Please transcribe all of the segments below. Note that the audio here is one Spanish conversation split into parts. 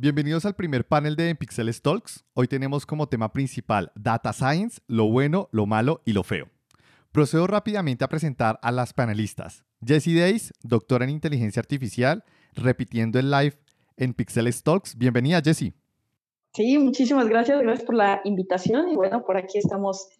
Bienvenidos al primer panel de Pixel Talks. Hoy tenemos como tema principal Data Science, lo bueno, lo malo y lo feo. Procedo rápidamente a presentar a las panelistas. Jessie Days, doctora en inteligencia artificial, repitiendo el live en Pixel Talks. Bienvenida, Jessie. Sí, muchísimas gracias. Gracias por la invitación. Y bueno, por aquí estamos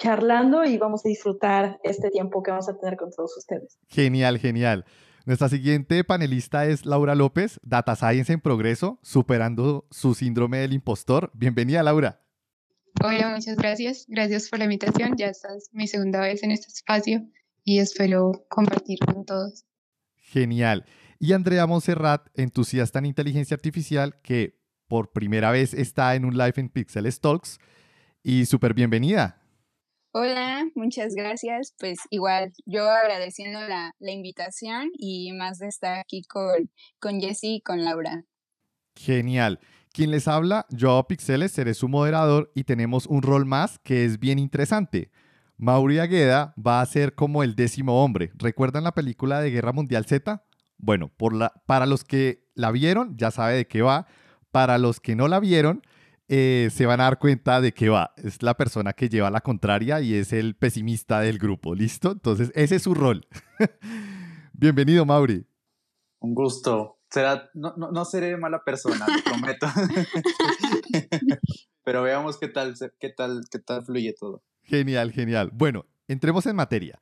charlando y vamos a disfrutar este tiempo que vamos a tener con todos ustedes. Genial, genial. Nuestra siguiente panelista es Laura López, Data Science en Progreso, superando su síndrome del impostor. Bienvenida, Laura. Hola, muchas gracias. Gracias por la invitación. Ya esta es mi segunda vez en este espacio y espero compartir con todos. Genial. Y Andrea Monserrat, entusiasta en inteligencia artificial, que por primera vez está en un live en Pixel Talks. Y súper bienvenida. Hola, muchas gracias. Pues igual yo agradeciendo la, invitación y más de estar aquí con, con Jessy y con Laura. Genial. Quien les habla, Joao Pixeles, seré su moderador y tenemos un rol más que es bien interesante. Mauri Agueda va a ser como el décimo hombre. ¿Recuerdan la película de Guerra Mundial Z? Bueno, por la, para los que la vieron, ya sabe de qué va. Para los que no la vieron, eh, se van a dar cuenta de que va. Es la persona que lleva la contraria y es el pesimista del grupo. ¿Listo? Entonces, ese es su rol. Bienvenido, Mauri. Un gusto. Será, no, no, seré mala persona, lo prometo. Pero veamos qué tal, qué tal, qué tal fluye todo. Genial, genial. Bueno, entremos en materia.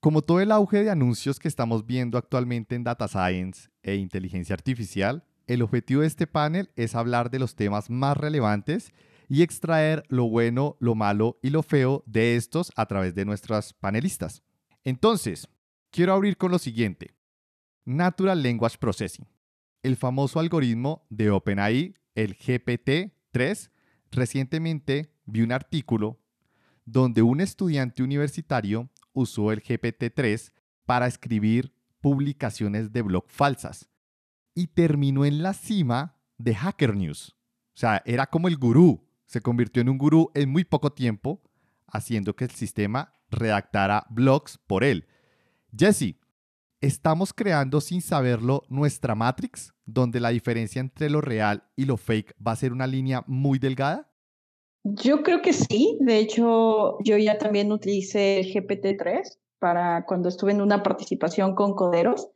Como todo el auge de anuncios que estamos viendo actualmente en Data Science e inteligencia artificial, el objetivo de este panel es hablar de los temas más relevantes y extraer lo bueno, lo malo y lo feo de estos a través de nuestras panelistas. Entonces, quiero abrir con lo siguiente. Natural Language Processing. El famoso algoritmo de OpenAI, el GPT-3, recientemente vi un artículo donde un estudiante universitario usó el GPT-3 para escribir publicaciones de blog falsas y terminó en la cima de Hacker News. O sea, era como el gurú. Se convirtió en un gurú en muy poco tiempo, haciendo que el sistema redactara blogs por él. Jesse, ¿estamos creando sin saberlo nuestra Matrix, donde la diferencia entre lo real y lo fake va a ser una línea muy delgada? Yo creo que sí. De hecho, yo ya también utilicé el GPT-3 para cuando estuve en una participación con Coderos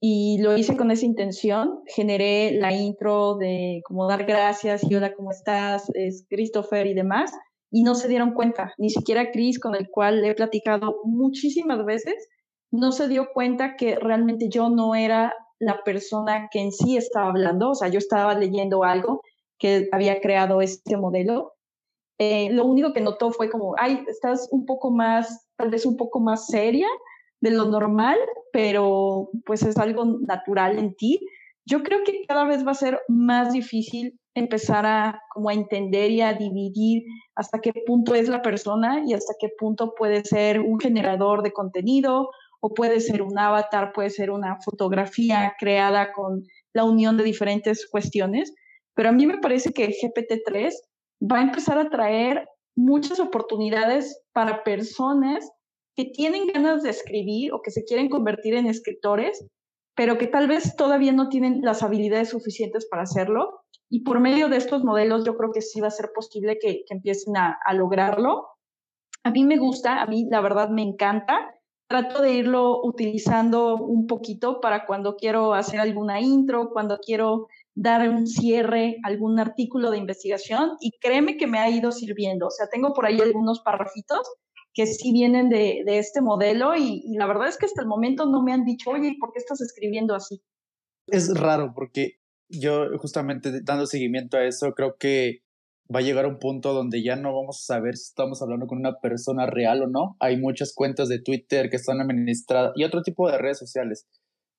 y lo hice con esa intención. Generé la intro de como dar gracias y hola, ¿cómo estás? Es Christopher y demás. Y no se dieron cuenta, ni siquiera Chris, con el cual he platicado muchísimas veces, no se dio cuenta que realmente yo no era la persona que en sí estaba hablando. O sea, yo estaba leyendo algo que había creado este modelo. Eh, lo único que notó fue como, ay, estás un poco más, tal vez un poco más seria de lo normal, pero pues es algo natural en ti. Yo creo que cada vez va a ser más difícil empezar a como a entender y a dividir hasta qué punto es la persona y hasta qué punto puede ser un generador de contenido o puede ser un avatar, puede ser una fotografía creada con la unión de diferentes cuestiones. Pero a mí me parece que GPT-3 va a empezar a traer muchas oportunidades para personas que tienen ganas de escribir o que se quieren convertir en escritores, pero que tal vez todavía no tienen las habilidades suficientes para hacerlo. Y por medio de estos modelos yo creo que sí va a ser posible que, empiecen a, a lograrlo. A mí me gusta, a mí la verdad me encanta. Trato de irlo utilizando un poquito para cuando quiero hacer alguna intro, cuando quiero dar un cierre, algún artículo de investigación y créeme que me ha ido sirviendo. O sea, tengo por ahí algunos parrafitos que sí vienen de, este modelo y, la verdad es que hasta el momento no me han dicho, oye, ¿por qué estás escribiendo así? Es raro porque yo justamente dando seguimiento a eso, creo que va a llegar un punto donde ya no vamos a saber si estamos hablando con una persona real o no. Hay muchas cuentas de Twitter que están administradas y otro tipo de redes sociales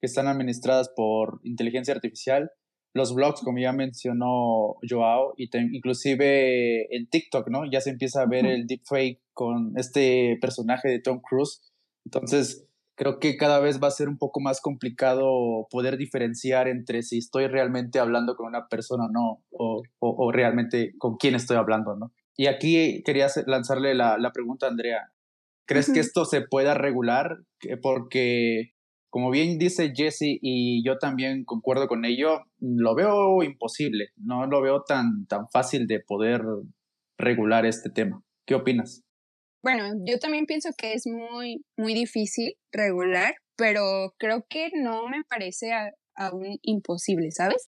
que están administradas por inteligencia artificial los blogs, como ya mencionó Joao, y inclusive en TikTok, ¿no? Ya se empieza a ver el deepfake con este personaje de Tom Cruise. Entonces, creo que cada vez va a ser un poco más complicado poder diferenciar entre si estoy realmente hablando con una persona o no, o, o, realmente con quién estoy hablando, ¿no? Y aquí quería lanzarle la, la pregunta a Andrea. ¿Crees que esto se pueda regular? Porque como bien dice Jesse y yo también concuerdo con ello, lo veo imposible, no lo veo tan, tan fácil de poder regular este tema. ¿Qué opinas? Bueno, yo también pienso que es muy, muy difícil regular, pero creo que no me parece aún imposible, ¿sabes?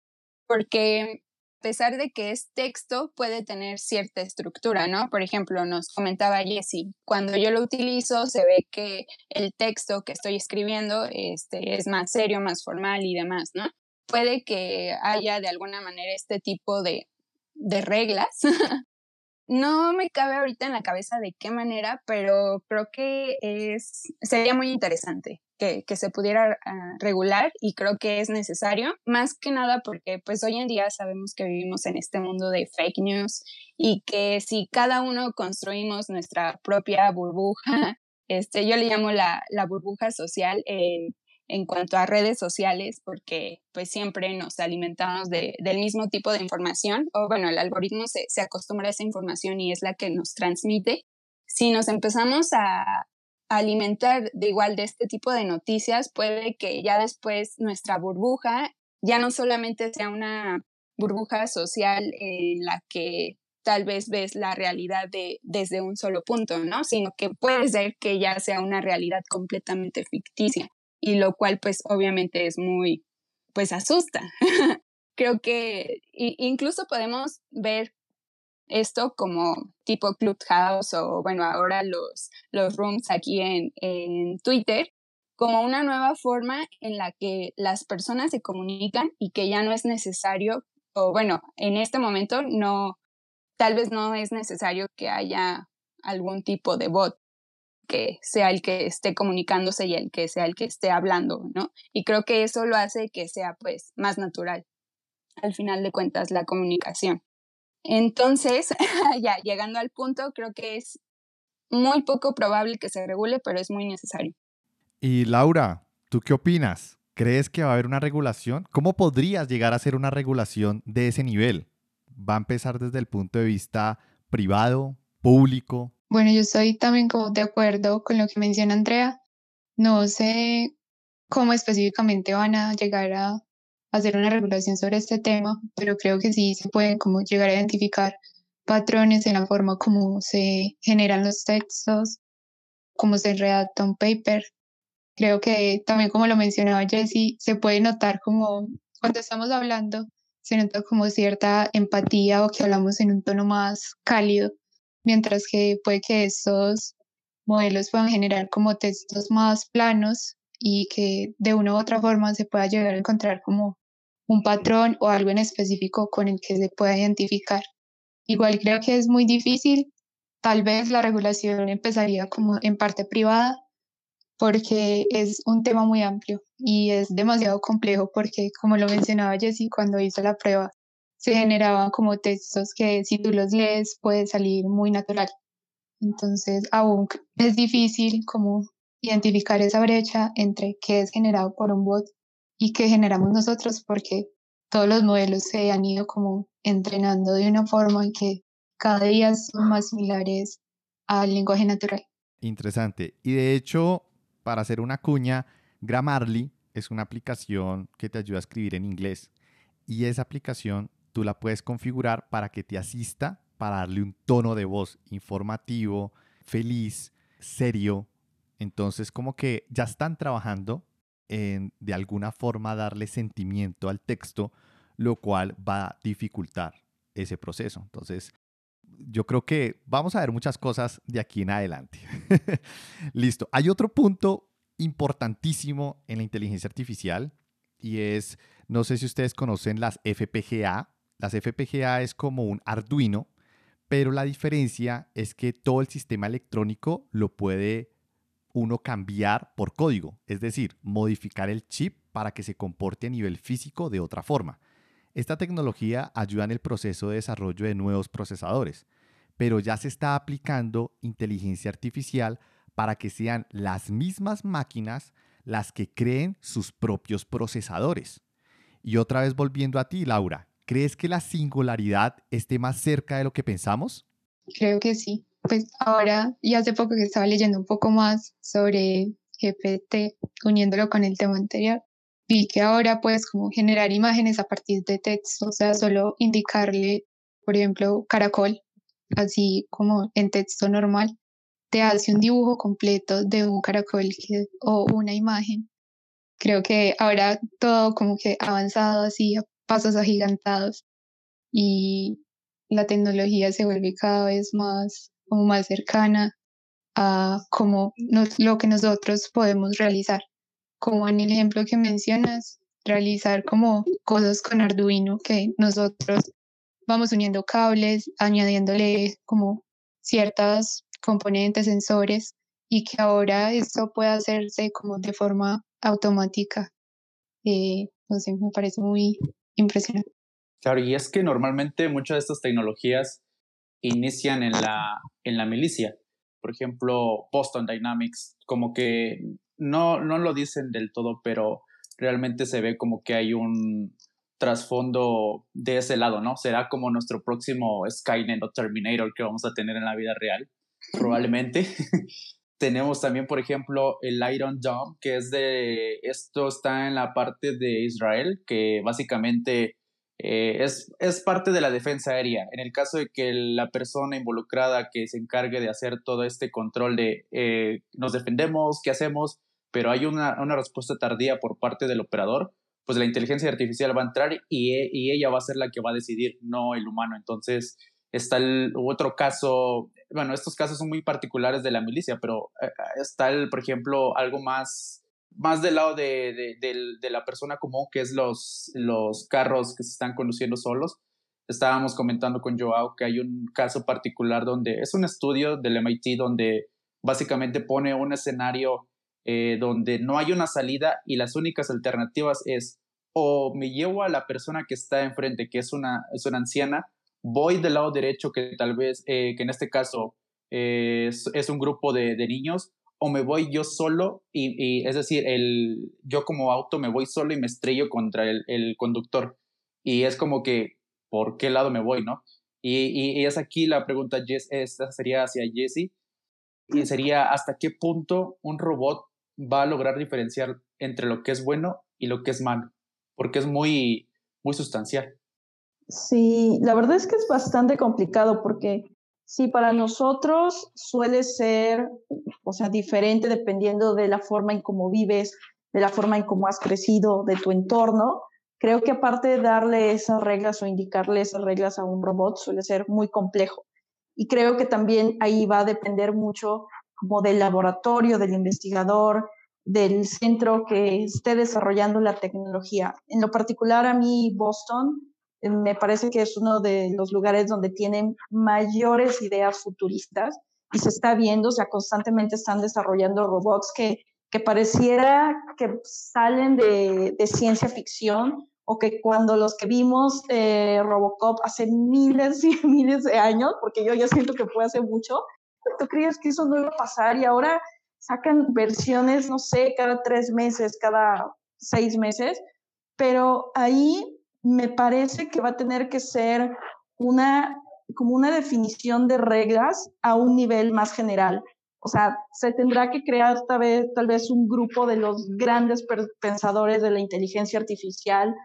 Porque a pesar de que es texto, puede tener cierta estructura, ¿no? Por ejemplo, nos comentaba Jessie, cuando yo lo utilizo se ve que el texto que estoy escribiendo este, es más serio, más formal y demás, ¿no? Puede que haya de alguna manera este tipo de, de reglas No me cabe ahorita en la cabeza de qué manera, pero creo que es, sería muy interesante que, que se pudiera ah, regular y creo que es necesario, más que nada porque pues hoy en día sabemos que vivimos en este mundo de fake news y que si cada uno construimos nuestra propia burbuja, este, yo le llamo la, la burbuja social, eh, en cuanto a redes sociales, porque pues siempre nos alimentamos de, del mismo tipo de información, o bueno, el algoritmo se, se acostumbra a esa información y es la que nos transmite. Si nos empezamos a, alimentar de igual de este tipo de noticias, puede que ya después nuestra burbuja ya no solamente sea una burbuja social en la que tal vez ves la realidad de, desde un solo punto, ¿no? Sino que puede ser que ya sea una realidad completamente ficticia y lo cual pues obviamente es muy, pues asusta. Creo que incluso podemos ver esto como tipo Clubhouse o bueno, ahora los, los rooms aquí en, en Twitter, como una nueva forma en la que las personas se comunican y que ya no es necesario, o bueno, en este momento no, tal vez no es necesario que haya algún tipo de bot que sea el que esté comunicándose y el que sea el que esté hablando, ¿no? Y creo que eso lo hace que sea pues más natural, al final de cuentas, la comunicación. Entonces, ya llegando al punto, creo que es muy poco probable que se regule, pero es muy necesario. Y Laura, ¿tú qué opinas? ¿Crees que va a haber una regulación? ¿Cómo podrías llegar a hacer una regulación de ese nivel? ¿Va a empezar desde el punto de vista privado, público? Bueno, yo estoy también como de acuerdo con lo que menciona Andrea. No sé cómo específicamente van a llegar a hacer una regulación sobre este tema, pero creo que sí se pueden como llegar a identificar patrones en la forma como se generan los textos, cómo se redacta un paper. Creo que también como lo mencionaba Jessie, se puede notar como cuando estamos hablando, se nota como cierta empatía o que hablamos en un tono más cálido mientras que puede que estos modelos puedan generar como textos más planos y que de una u otra forma se pueda llegar a encontrar como un patrón o algo en específico con el que se pueda identificar. Igual creo que es muy difícil, tal vez la regulación empezaría como en parte privada porque es un tema muy amplio y es demasiado complejo porque como lo mencionaba Jessie cuando hizo la prueba, se generaban como textos que si tú los lees puede salir muy natural. Entonces, aún es difícil como identificar esa brecha entre qué es generado por un bot y qué generamos nosotros porque todos los modelos se han ido como entrenando de una forma en que cada día son más similares al lenguaje natural. Interesante. Y de hecho, para hacer una cuña, Grammarly es una aplicación que te ayuda a escribir en inglés. Y esa aplicación tú la puedes configurar para que te asista, para darle un tono de voz informativo, feliz, serio. Entonces como que ya están trabajando en de alguna forma darle sentimiento al texto, lo cual va a dificultar ese proceso. Entonces, yo creo que vamos a ver muchas cosas de aquí en adelante. Listo. Hay otro punto importantísimo en la inteligencia artificial y es, no sé si ustedes conocen las FPGA, las FPGA es como un Arduino, pero la diferencia es que todo el sistema electrónico lo puede uno cambiar por código, es decir, modificar el chip para que se comporte a nivel físico de otra forma. Esta tecnología ayuda en el proceso de desarrollo de nuevos procesadores, pero ya se está aplicando inteligencia artificial para que sean las mismas máquinas las que creen sus propios procesadores. Y otra vez volviendo a ti, Laura, ¿Crees que la singularidad esté más cerca de lo que pensamos? Creo que sí. Pues ahora y hace poco que estaba leyendo un poco más sobre GPT, uniéndolo con el tema anterior, vi que ahora puedes como generar imágenes a partir de texto, o sea, solo indicarle, por ejemplo, caracol, así como en texto normal, te hace un dibujo completo de un caracol o una imagen. Creo que ahora todo como que ha avanzado así a pasos agigantados y la tecnología se vuelve cada vez más como más cercana a como lo que nosotros podemos realizar. Como en el ejemplo que mencionas, realizar como cosas con Arduino que nosotros vamos uniendo cables, añadiéndole como ciertas componentes, sensores, y que ahora esto puede hacerse como de forma automática. Eh, no sé, me parece muy impresionante. Claro, y es que normalmente muchas de estas tecnologías inician en la, en la milicia. Por ejemplo, Boston Dynamics, como que no, no lo dicen del todo, pero realmente se ve como que hay un trasfondo de ese lado, ¿no? Será como nuestro próximo Skynet o Terminator que vamos a tener en la vida real, probablemente. Tenemos también, por ejemplo, el Iron Dome, que es de, esto está en la parte de Israel, que básicamente eh, es, es parte de la defensa aérea. En el caso de que la persona involucrada que se encargue de hacer todo este control de eh, nos defendemos, qué hacemos, pero hay una, una, respuesta tardía por parte del operador, pues la inteligencia artificial va a entrar y, y ella va a ser la que va a decidir, no el humano. Entonces, está el otro caso, bueno, estos casos son muy particulares de la milicia, pero eh, está el, por ejemplo, algo más más del lado de, de, la persona común, que es los, los carros que se están conduciendo solos. Estábamos comentando con Joao que hay un caso particular donde es un estudio del MIT donde básicamente pone un escenario eh, donde no hay una salida y las únicas alternativas es o me llevo a la persona que está enfrente, que es una, es una anciana, voy del lado derecho, que tal vez, eh, que en este caso eh, es, un grupo de, niños, o me voy yo solo y, es decir, el, yo como auto me voy solo y me estrello contra el, conductor. Y es como que, ¿por qué lado me voy, no? Y, y, es aquí la pregunta, esta sería hacia Jesse, y sería hasta qué punto un robot va a lograr diferenciar entre lo que es bueno y lo que es malo, porque es muy, muy sustancial. Sí, la verdad es que es bastante complicado porque Sí, para nosotros suele ser, o sea, diferente dependiendo de la forma en cómo vives, de la forma en cómo has crecido, de tu entorno. Creo que aparte de darle esas reglas o indicarle esas reglas a un robot suele ser muy complejo. Y creo que también ahí va a depender mucho como del laboratorio, del investigador, del centro que esté desarrollando la tecnología. En lo particular a mí Boston me parece que es uno de los lugares donde tienen mayores ideas futuristas y se está viendo, o sea, constantemente están desarrollando robots que, que pareciera que salen de, ciencia ficción o que cuando los que vimos eh, Robocop hace miles y miles de años, porque yo ya siento que fue hace mucho, ¿tú crees que eso no iba a pasar? Y ahora sacan versiones, no sé, cada tres meses, cada seis meses, pero ahí me parece que va a tener que ser una, como una definición de reglas a un nivel más general. O sea, se tendrá que crear tal vez, tal vez un grupo de los grandes pensadores de la inteligencia artificial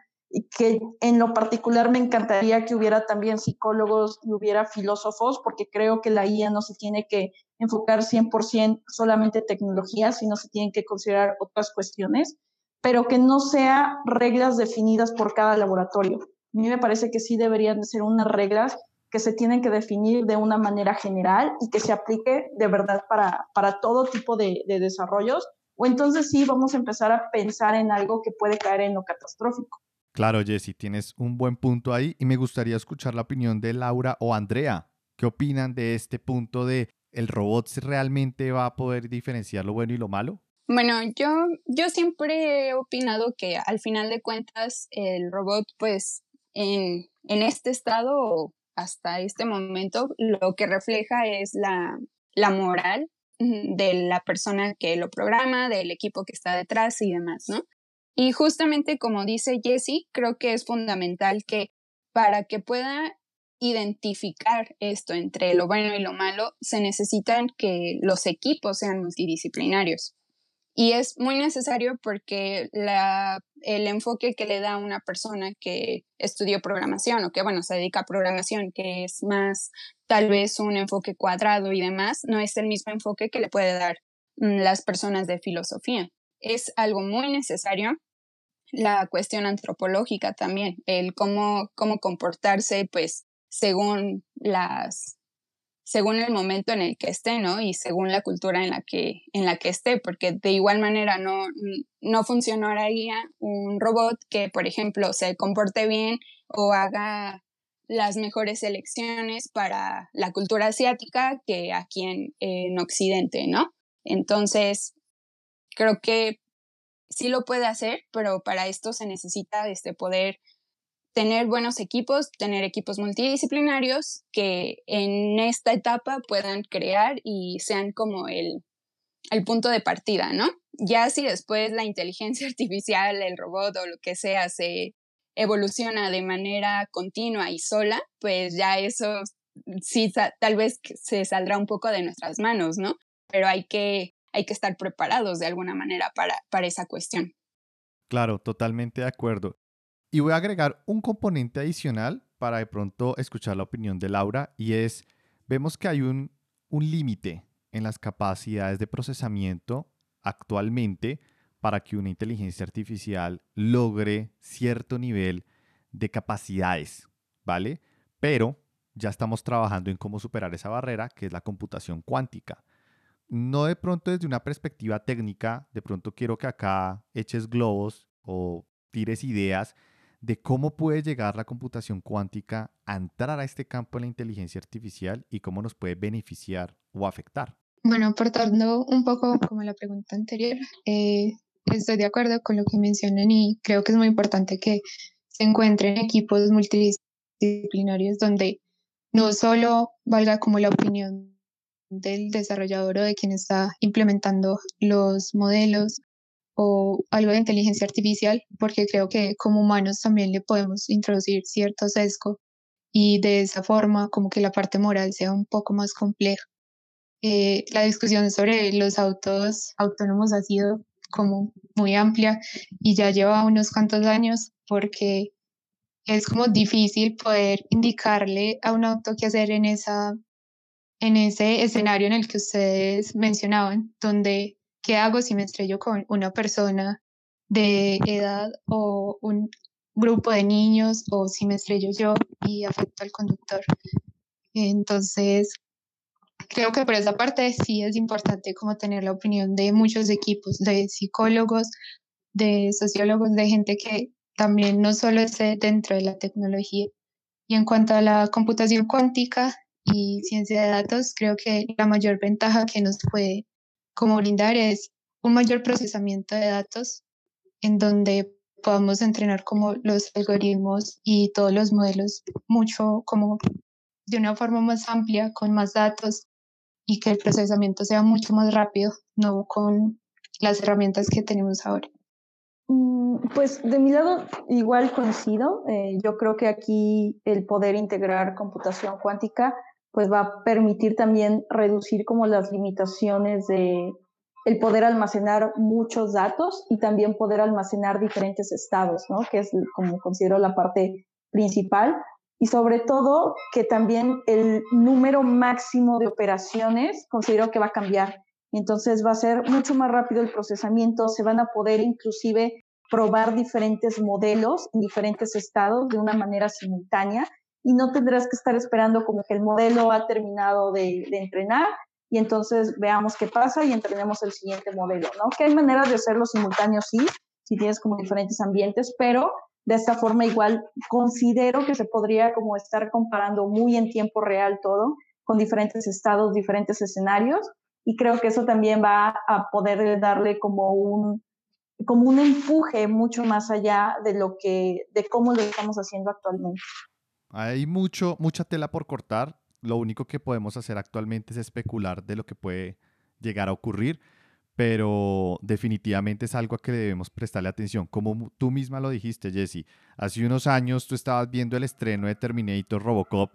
que en lo particular me encantaría que hubiera también psicólogos y hubiera filósofos, porque creo que la IA no se tiene que enfocar 100% solamente en tecnología, sino se tienen que considerar otras cuestiones pero que no sea reglas definidas por cada laboratorio. A mí me parece que sí deberían ser unas reglas que se tienen que definir de una manera general y que se aplique de verdad para, para todo tipo de, de desarrollos, o entonces sí vamos a empezar a pensar en algo que puede caer en lo catastrófico. Claro, Jessy, tienes un buen punto ahí y me gustaría escuchar la opinión de Laura o Andrea. ¿Qué opinan de este punto de el robot realmente va a poder diferenciar lo bueno y lo malo? Bueno, yo, yo siempre he opinado que al final de cuentas el robot, pues en, en este estado hasta este momento, lo que refleja es la, la moral de la persona que lo programa, del equipo que está detrás y demás, ¿no? Y justamente como dice Jessie, creo que es fundamental que para que pueda identificar esto entre lo bueno y lo malo, se necesitan que los equipos sean multidisciplinarios. Y es muy necesario porque la, el enfoque que le da una persona que estudió programación o que, bueno, se dedica a programación, que es más tal vez un enfoque cuadrado y demás, no es el mismo enfoque que le puede dar mm, las personas de filosofía. Es algo muy necesario la cuestión antropológica también, el cómo, cómo comportarse, pues, según las según el momento en el que esté, ¿no? Y según la cultura en la que, en la que esté, porque de igual manera no, no funcionaría un robot que, por ejemplo, se comporte bien o haga las mejores elecciones para la cultura asiática que aquí en, en Occidente, ¿no? Entonces, creo que sí lo puede hacer, pero para esto se necesita este poder tener buenos equipos, tener equipos multidisciplinarios que en esta etapa puedan crear y sean como el, el punto de partida, ¿no? Ya si después la inteligencia artificial, el robot o lo que sea se evoluciona de manera continua y sola, pues ya eso sí tal vez se saldrá un poco de nuestras manos, ¿no? Pero hay que, hay que estar preparados de alguna manera para, para esa cuestión. Claro, totalmente de acuerdo. Y voy a agregar un componente adicional para de pronto escuchar la opinión de Laura y es, vemos que hay un, un límite en las capacidades de procesamiento actualmente para que una inteligencia artificial logre cierto nivel de capacidades, ¿vale? Pero ya estamos trabajando en cómo superar esa barrera, que es la computación cuántica. No de pronto desde una perspectiva técnica, de pronto quiero que acá eches globos o tires ideas de cómo puede llegar la computación cuántica a entrar a este campo de la inteligencia artificial y cómo nos puede beneficiar o afectar. Bueno, aportando un poco como la pregunta anterior, eh, estoy de acuerdo con lo que mencionan y creo que es muy importante que se encuentren equipos multidisciplinarios donde no solo valga como la opinión del desarrollador o de quien está implementando los modelos o algo de inteligencia artificial, porque creo que como humanos también le podemos introducir cierto sesgo y de esa forma como que la parte moral sea un poco más compleja. Eh, la discusión sobre los autos autónomos ha sido como muy amplia y ya lleva unos cuantos años porque es como difícil poder indicarle a un auto qué hacer en esa en ese escenario en el que ustedes mencionaban, donde ¿qué hago si me estrello con una persona de edad o un grupo de niños o si me estrello yo y afecto al conductor? Entonces, creo que por esa parte sí es importante como tener la opinión de muchos equipos, de psicólogos, de sociólogos, de gente que también no solo esté dentro de la tecnología. Y en cuanto a la computación cuántica y ciencia de datos, creo que la mayor ventaja que nos puede como brindar es un mayor procesamiento de datos en donde podamos entrenar como los algoritmos y todos los modelos mucho como de una forma más amplia, con más datos y que el procesamiento sea mucho más rápido, no con las herramientas que tenemos ahora. Mm, pues de mi lado igual coincido. Eh, yo creo que aquí el poder integrar computación cuántica pues va a permitir también reducir como las limitaciones de el poder almacenar muchos datos y también poder almacenar diferentes estados, ¿no? Que es como considero la parte principal. Y sobre todo que también el número máximo de operaciones considero que va a cambiar. Entonces va a ser mucho más rápido el procesamiento, se van a poder inclusive probar diferentes modelos en diferentes estados de una manera simultánea y no tendrás que estar esperando como que el modelo ha terminado de, entrenar y entonces veamos qué pasa y entrenemos el siguiente modelo, ¿no? Que hay maneras de hacerlo simultáneo, sí, si tienes como diferentes ambientes, pero de esta forma igual considero que se podría como estar comparando muy en tiempo real todo con diferentes estados, diferentes escenarios y creo que eso también va a poder darle como un como un empuje mucho más allá de lo que de cómo lo estamos haciendo actualmente. Hay mucho, mucha tela por cortar. Lo único que podemos hacer actualmente es especular de lo que puede llegar a ocurrir, pero definitivamente es algo a que debemos prestarle atención. Como tú misma lo dijiste, Jesse, hace unos años tú estabas viendo el estreno de Terminator Robocop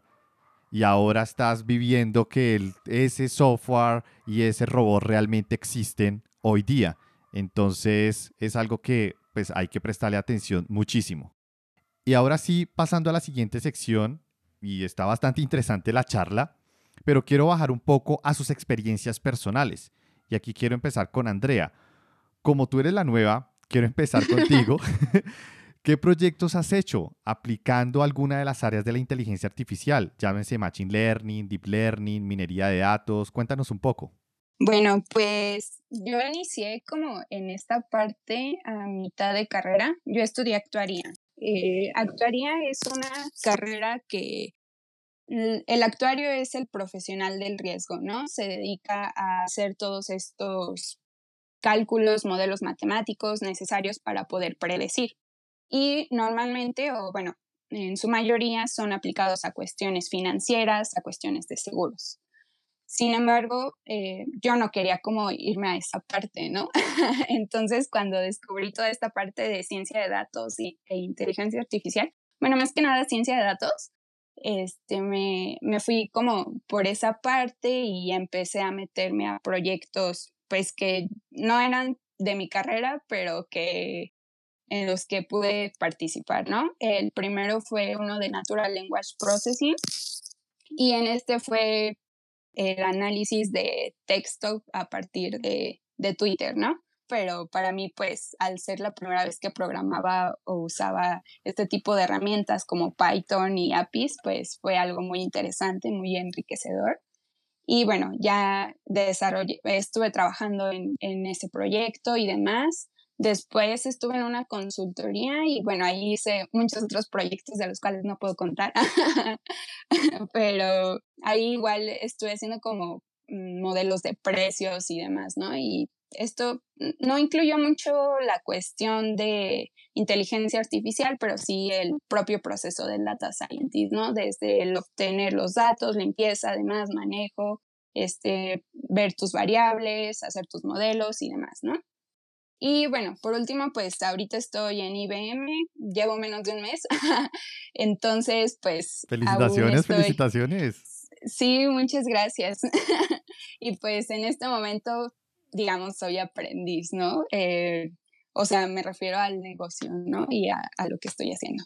y ahora estás viviendo que ese software y ese robot realmente existen hoy día. Entonces es algo que pues hay que prestarle atención muchísimo. Y ahora sí, pasando a la siguiente sección, y está bastante interesante la charla, pero quiero bajar un poco a sus experiencias personales. Y aquí quiero empezar con Andrea. Como tú eres la nueva, quiero empezar contigo. ¿Qué proyectos has hecho aplicando alguna de las áreas de la inteligencia artificial? Llámense Machine Learning, Deep Learning, minería de datos. Cuéntanos un poco. Bueno, pues yo inicié como en esta parte a mitad de carrera. Yo estudié actuaría. Eh, actuaría es una carrera que el actuario es el profesional del riesgo, ¿no? Se dedica a hacer todos estos cálculos, modelos matemáticos necesarios para poder predecir. Y normalmente, o bueno, en su mayoría son aplicados a cuestiones financieras, a cuestiones de seguros. Sin embargo, eh, yo no quería como irme a esa parte, ¿no? Entonces, cuando descubrí toda esta parte de ciencia de datos y, e inteligencia artificial, bueno, más que nada ciencia de datos, este, me, me fui como por esa parte y empecé a meterme a proyectos pues que no eran de mi carrera, pero que en los que pude participar, ¿no? El primero fue uno de Natural Language Processing y en este fue el análisis de texto a partir de, de Twitter, ¿no? pero para mí, pues, al ser la primera vez que programaba o usaba este tipo de herramientas como Python y APIs, pues fue algo muy interesante, muy enriquecedor. Y bueno, ya desarrollé, estuve trabajando en, en ese proyecto y demás. Después estuve en una consultoría y bueno, ahí hice muchos otros proyectos de los cuales no puedo contar, pero ahí igual estuve haciendo como mm, modelos de precios y demás, ¿no? Y esto no incluyó mucho la cuestión de inteligencia artificial, pero sí el propio proceso del data scientist, ¿no? Desde el obtener los datos, limpieza, además, manejo, este, ver tus variables, hacer tus modelos y demás, ¿no? Y bueno, por último, pues ahorita estoy en IBM, llevo menos de un mes, entonces pues... Felicitaciones, felicitaciones. Sí, muchas gracias. y pues en este momento digamos, soy aprendiz, ¿no? Eh, o sea, me refiero al negocio, ¿no? Y a, lo que estoy haciendo.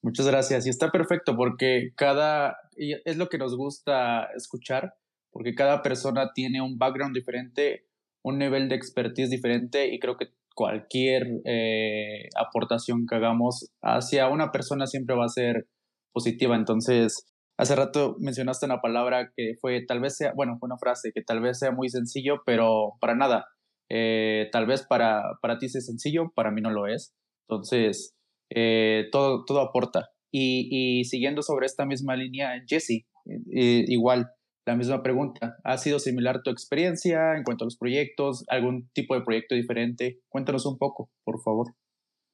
Muchas gracias. Y está perfecto porque cada, es lo que nos gusta escuchar, porque cada persona tiene un background diferente, un nivel de expertise diferente y creo que cualquier eh, aportación que hagamos hacia una persona siempre va a ser positiva. Entonces, Hace rato mencionaste una palabra que fue tal vez sea, bueno, fue una frase que tal vez sea muy sencillo, pero para nada. Eh, tal vez para, para ti sea sencillo, para mí no lo es. Entonces, eh, todo, todo aporta. Y, siguiendo sobre esta misma línea, Jesse, eh, igual, la misma pregunta. ¿Ha sido similar tu experiencia en cuanto a los proyectos? ¿Algún tipo de proyecto diferente? Cuéntanos un poco, por favor.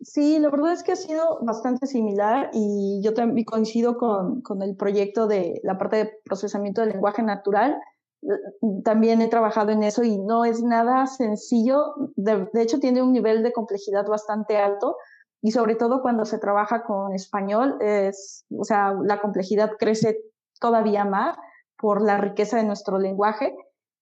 Sí, la verdad es que ha sido bastante similar y yo también coincido con, con el proyecto de la parte de procesamiento del lenguaje natural. También he trabajado en eso y no es nada sencillo. De, de hecho, tiene un nivel de complejidad bastante alto y sobre todo cuando se trabaja con español, es, o sea, la complejidad crece todavía más por la riqueza de nuestro lenguaje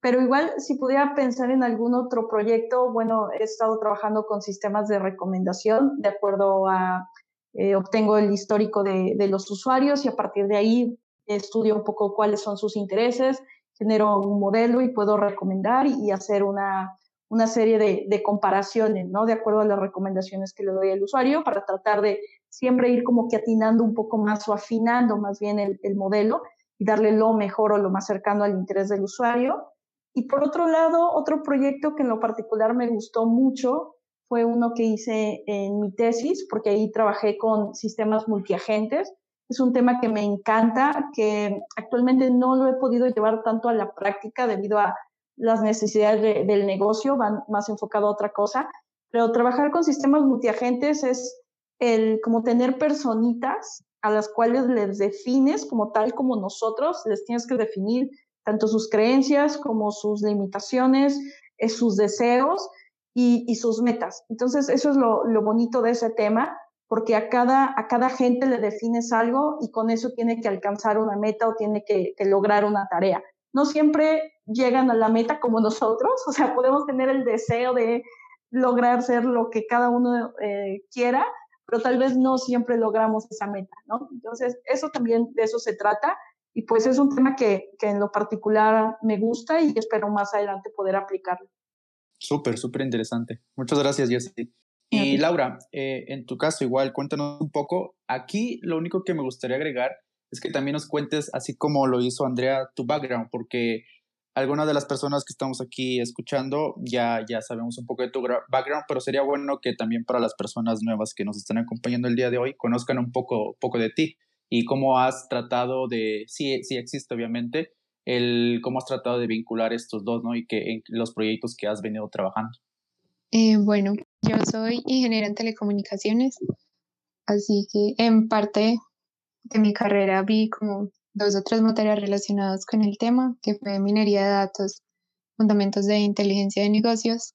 pero igual, si pudiera pensar en algún otro proyecto, bueno, he estado trabajando con sistemas de recomendación, de acuerdo a, eh, obtengo el histórico de, los usuarios y a partir de ahí estudio un poco cuáles son sus intereses, genero un modelo y puedo recomendar y, hacer una, una serie de, comparaciones, ¿no? De acuerdo a las recomendaciones que le doy al usuario para tratar de siempre ir como que atinando un poco más o afinando más bien el modelo y darle lo mejor o lo más cercano al interés del usuario y por otro lado, otro proyecto que en lo particular me gustó mucho fue uno que hice en mi tesis, porque ahí trabajé con sistemas multiagentes. Es un tema que me encanta, que actualmente no lo he podido llevar tanto a la práctica debido a las necesidades del negocio, van más enfocado a otra cosa, pero trabajar con sistemas multiagentes es el como tener personitas a las cuales les defines como tal como nosotros, les tienes que definir tanto sus creencias como sus limitaciones, eh, sus deseos y, sus metas. Entonces, eso es lo, bonito de ese tema, porque a cada, a cada gente le defines algo y con eso tiene que alcanzar una meta o tiene que, lograr una tarea. No siempre llegan a la meta como nosotros, o sea, podemos tener el deseo de, lograr ser lo que cada uno eh, quiera, pero tal vez no siempre logramos esa meta, ¿no? Entonces, eso también de eso se trata y pues es un tema que, que en lo particular me gusta y espero más adelante poder aplicarlo. Súper, súper interesante. Muchas gracias, Jessie. Y Laura, eh, en tu caso igual, cuéntanos un poco. Aquí lo único que me gustaría agregar es que también nos cuentes, así como lo hizo Andrea, tu background, porque algunas de las personas que estamos aquí escuchando ya, ya sabemos un poco de tu background, pero sería bueno que también para las personas nuevas que nos están acompañando el día de hoy conozcan un poco, poco de ti y cómo has tratado de, sí, sí existe obviamente, el cómo has tratado de vincular estos dos, ¿no? Y que los proyectos que has venido trabajando. Eh, bueno, yo soy ingeniera en telecomunicaciones, así que en parte de mi carrera vi como dos o tres materias relacionadas con el tema, que fue minería de datos, fundamentos de inteligencia de negocios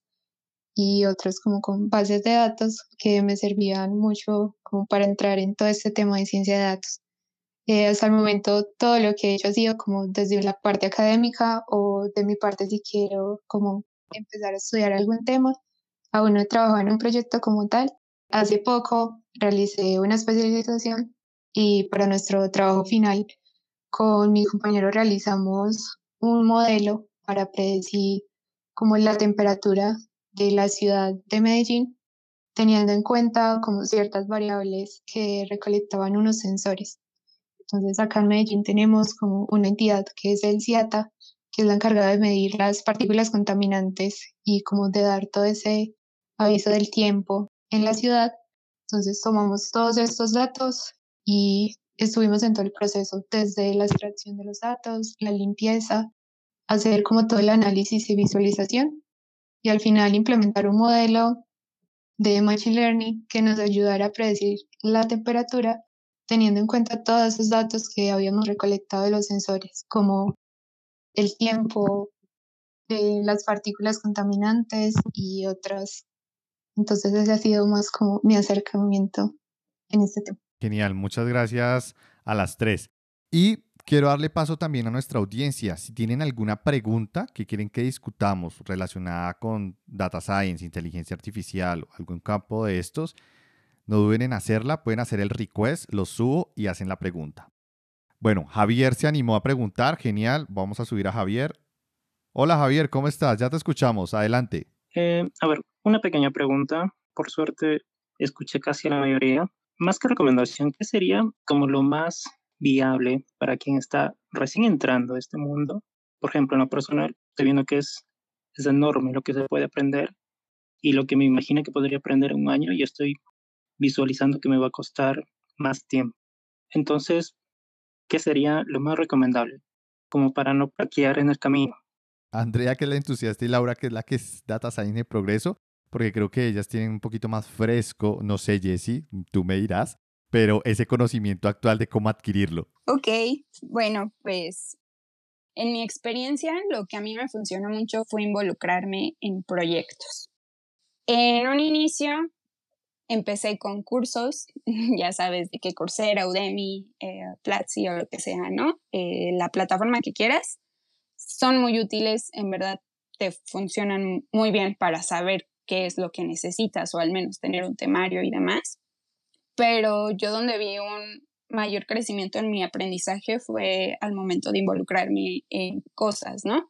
y otros como con bases de datos que me servían mucho como para entrar en todo este tema de ciencia de datos. Eh, hasta el momento todo lo que he hecho ha sido como desde la parte académica o de mi parte si quiero como empezar a estudiar algún tema. Aún no he trabajado en un proyecto como tal. Hace poco realicé una especialización y para nuestro trabajo final con mi compañero realizamos un modelo para predecir como la temperatura de la ciudad de Medellín, teniendo en cuenta como ciertas variables que recolectaban unos sensores. Entonces acá en Medellín tenemos como una entidad que es el CIATA, que es la encargada de medir las partículas contaminantes y como de dar todo ese aviso del tiempo en la ciudad. Entonces tomamos todos estos datos y estuvimos en todo el proceso, desde la extracción de los datos, la limpieza, hacer como todo el análisis y visualización y al final implementar un modelo de Machine Learning que nos ayudara a predecir la temperatura teniendo en cuenta todos esos datos que habíamos recolectado de los sensores, como el tiempo, de las partículas contaminantes y otras. Entonces ese ha sido más como mi acercamiento en este tema. Genial, muchas gracias a las tres. Y quiero darle paso también a nuestra audiencia. Si tienen alguna pregunta que quieren que discutamos relacionada con data science, inteligencia artificial o algún campo de estos, no duden en hacerla, pueden hacer el request, lo subo y hacen la pregunta. Bueno, Javier se animó a preguntar, genial, vamos a subir a Javier. Hola Javier, ¿cómo estás? Ya te escuchamos, adelante. Eh, a ver, una pequeña pregunta. Por suerte, escuché casi a la mayoría más que recomendación, ¿qué sería como lo más viable para quien está recién entrando a este mundo? Por ejemplo, en lo personal, estoy viendo que es, es enorme lo que se puede aprender y lo que me imagino que podría aprender en un año y estoy visualizando que me va a costar más tiempo. Entonces, ¿qué sería lo más recomendable? Como para no plaquear en el camino. Andrea, que es la entusiasta, y Laura, que es la que es Data Science Progreso, porque creo que ellas tienen un poquito más fresco, no sé, Jessie, tú me dirás, pero ese conocimiento actual de cómo adquirirlo. Ok, bueno, pues en mi experiencia lo que a mí me funcionó mucho fue involucrarme en proyectos. En un inicio empecé con cursos, ya sabes, de qué Coursera, Udemy, eh, Platzi o lo que sea, ¿no? Eh, la plataforma que quieras. Son muy útiles, en verdad te funcionan muy bien para saber qué es lo que necesitas o al menos tener un temario y demás. Pero yo donde vi un mayor crecimiento en mi aprendizaje fue al momento de involucrarme en cosas, ¿no?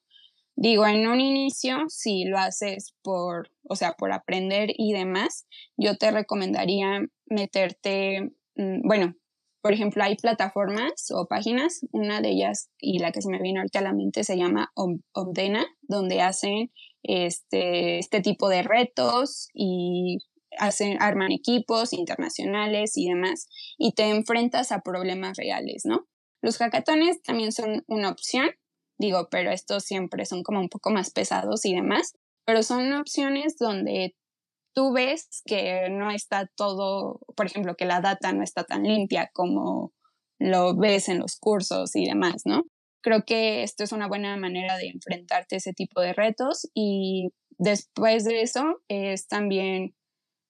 Digo, en un inicio, si lo haces por, o sea, por aprender y demás, yo te recomendaría meterte, mm, bueno, por ejemplo, hay plataformas o páginas, una de ellas y la que se me viene ahorita a la mente se llama Obdena, donde hacen este, este tipo de retos y hacen, arman equipos internacionales y demás, y te enfrentas a problemas reales, ¿no? Los hackatones también son una opción, digo, pero estos siempre son como un poco más pesados y demás, pero son opciones donde tú ves que no está todo, por ejemplo, que la data no está tan limpia como lo ves en los cursos y demás, ¿no? Creo que esto es una buena manera de enfrentarte a ese tipo de retos y después de eso es también,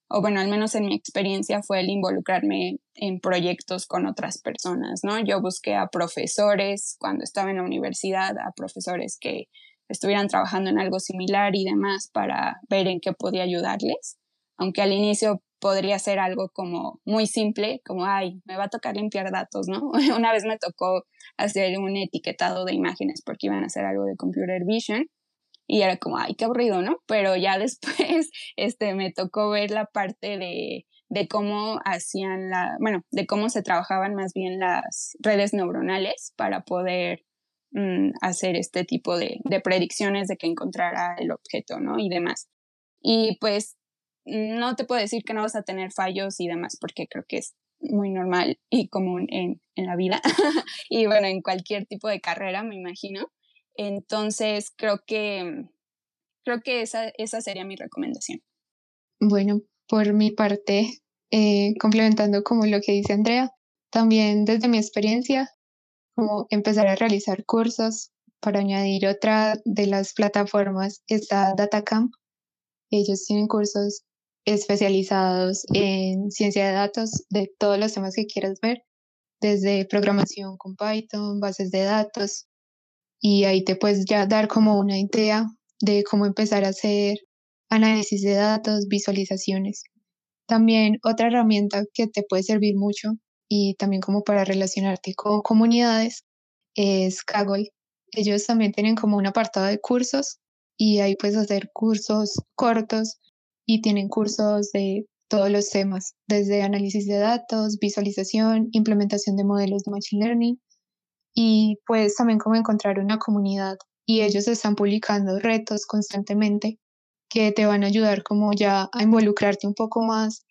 o bueno, al menos en mi experiencia fue el involucrarme en proyectos con otras personas, ¿no? Yo busqué a profesores cuando estaba en la universidad, a profesores que estuvieran trabajando en algo similar y demás para ver en qué podía ayudarles, aunque al inicio podría ser algo como muy simple, como, ay, me va a tocar limpiar datos, ¿no? Una vez me tocó hacer un etiquetado de imágenes porque iban a hacer algo de computer vision y era como, ay, qué aburrido, ¿no? Pero ya después este, me tocó ver la parte de, de cómo hacían la, bueno, de cómo se trabajaban más bien las redes neuronales para poder mm, hacer este tipo de, de predicciones de que encontrara el objeto, ¿no? Y demás. Y pues no te puedo decir que no vas a tener fallos y demás, porque creo que es muy normal y común en, en la vida y bueno, en cualquier tipo de carrera, me imagino. Entonces, creo que, creo que esa, esa sería mi recomendación. Bueno, por mi parte, eh, complementando como lo que dice Andrea, también desde mi experiencia, como empezar a realizar cursos para añadir otra de las plataformas está Datacamp. Ellos tienen cursos especializados en ciencia de datos de todos los temas que quieras ver, desde programación con Python, bases de datos, y ahí te puedes ya dar como una idea de cómo empezar a hacer análisis de datos, visualizaciones. También otra herramienta que te puede servir mucho y también como para relacionarte con comunidades es Kaggle. Ellos también tienen como un apartado de cursos y ahí puedes hacer cursos cortos y tienen cursos de todos los temas, desde análisis de datos, visualización, implementación de modelos de Machine Learning y puedes también como encontrar una comunidad y ellos están publicando retos constantemente que te van a ayudar como ya a involucrarte un poco más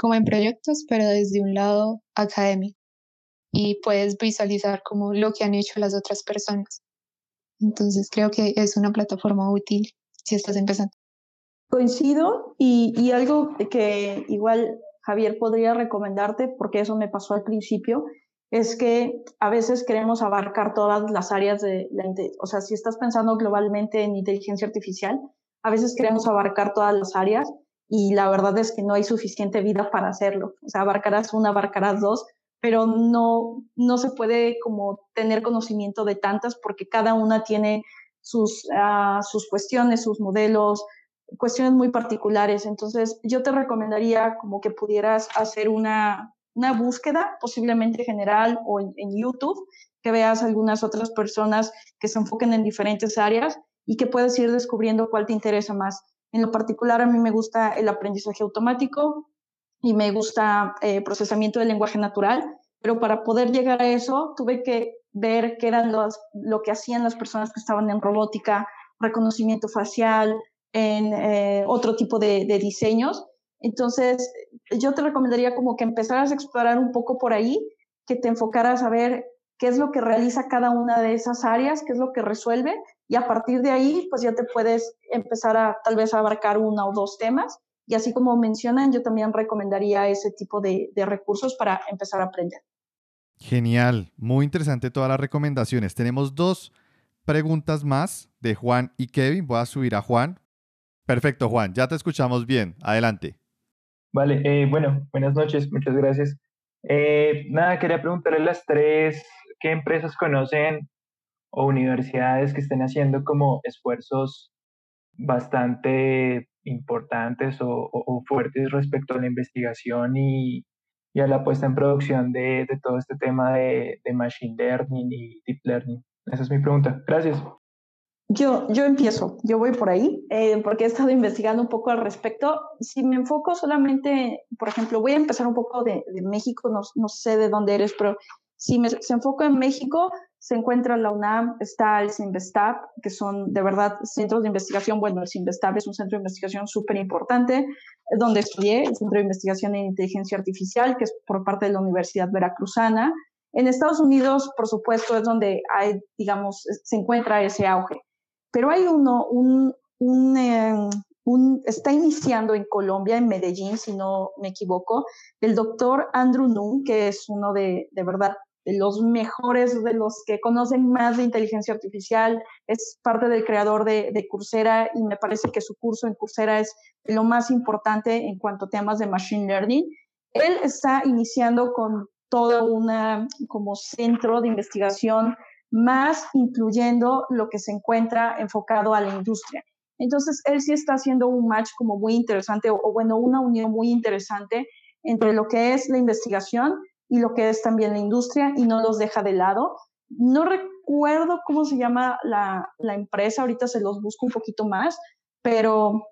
como en proyectos, pero desde un lado académico y puedes visualizar como lo que han hecho las otras personas. Entonces creo que es una plataforma útil si estás empezando. Coincido y, y algo que igual Javier podría recomendarte, porque eso me pasó al principio, es que a veces queremos abarcar todas las áreas de la o sea, si estás pensando globalmente en inteligencia artificial, a veces queremos abarcar todas las áreas y la verdad es que no hay suficiente vida para hacerlo. O sea, abarcarás una, abarcarás dos, pero no, no se puede como tener conocimiento de tantas porque cada una tiene sus, uh, sus cuestiones, sus modelos, cuestiones muy particulares. Entonces, yo te recomendaría como que pudieras hacer una, una búsqueda, posiblemente general o en, YouTube, que veas algunas otras personas que se enfoquen en diferentes áreas y que puedas ir descubriendo cuál te interesa más. En lo particular, a mí me gusta el aprendizaje automático y me gusta eh, procesamiento del lenguaje natural, pero para poder llegar a eso tuve que ver qué eran lo que hacían las personas que estaban en robótica, reconocimiento facial, en eh, otro tipo de, de diseños. Entonces, yo te recomendaría como que empezaras a explorar un poco por ahí, que te enfocaras a ver qué es lo que realiza cada una de esas áreas, qué es lo que resuelve, y a partir de ahí, pues ya te puedes empezar a tal vez a abarcar una o dos temas. Y así como mencionan, yo también recomendaría ese tipo de, de recursos para empezar a aprender. Genial, muy interesante todas las recomendaciones. Tenemos dos preguntas más de Juan y Kevin. Voy a subir a Juan. Perfecto, Juan, ya te escuchamos bien. Adelante. Vale, eh, bueno, buenas noches, muchas gracias. Eh, nada, quería preguntarle a las tres qué empresas conocen o universidades que estén haciendo como esfuerzos bastante importantes o, fuertes respecto a la investigación y, a la puesta en producción de, todo este tema de, de, Machine Learning y Deep Learning. Esa es mi pregunta. Gracias. Yo, yo empiezo, yo voy por ahí, eh, porque he estado investigando un poco al respecto. Si me enfoco solamente, por ejemplo, voy a empezar un poco de, de México, no, no, sé de dónde eres, pero si me se enfoco en México, se encuentra la UNAM, está el CINVESTAB, que son de verdad centros de investigación. Bueno, el CINVESTAB es un centro de investigación súper importante, donde estudié, el Centro de Investigación en Inteligencia Artificial, que es por parte de la Universidad Veracruzana. En Estados Unidos, por supuesto, es donde hay, digamos, se encuentra ese auge. Pero hay uno, un, em, un, está iniciando en Colombia, en Medellín, si no me equivoco, el doctor Andrew Nunn, que es uno de, de verdad, los mejores, de los que conocen más de inteligencia artificial, es parte del creador de, de Coursera y me parece que su curso en Coursera es lo más importante en cuanto a temas de Machine Learning. Él está iniciando con todo un como centro de investigación más incluyendo lo que se encuentra enfocado a la industria. Entonces, él sí está haciendo un match como muy interesante, o, bueno, una unión muy interesante entre lo que es la investigación y lo que es también la industria y no los deja de lado. No recuerdo cómo se llama la, la empresa, ahorita se los busco un poquito más, pero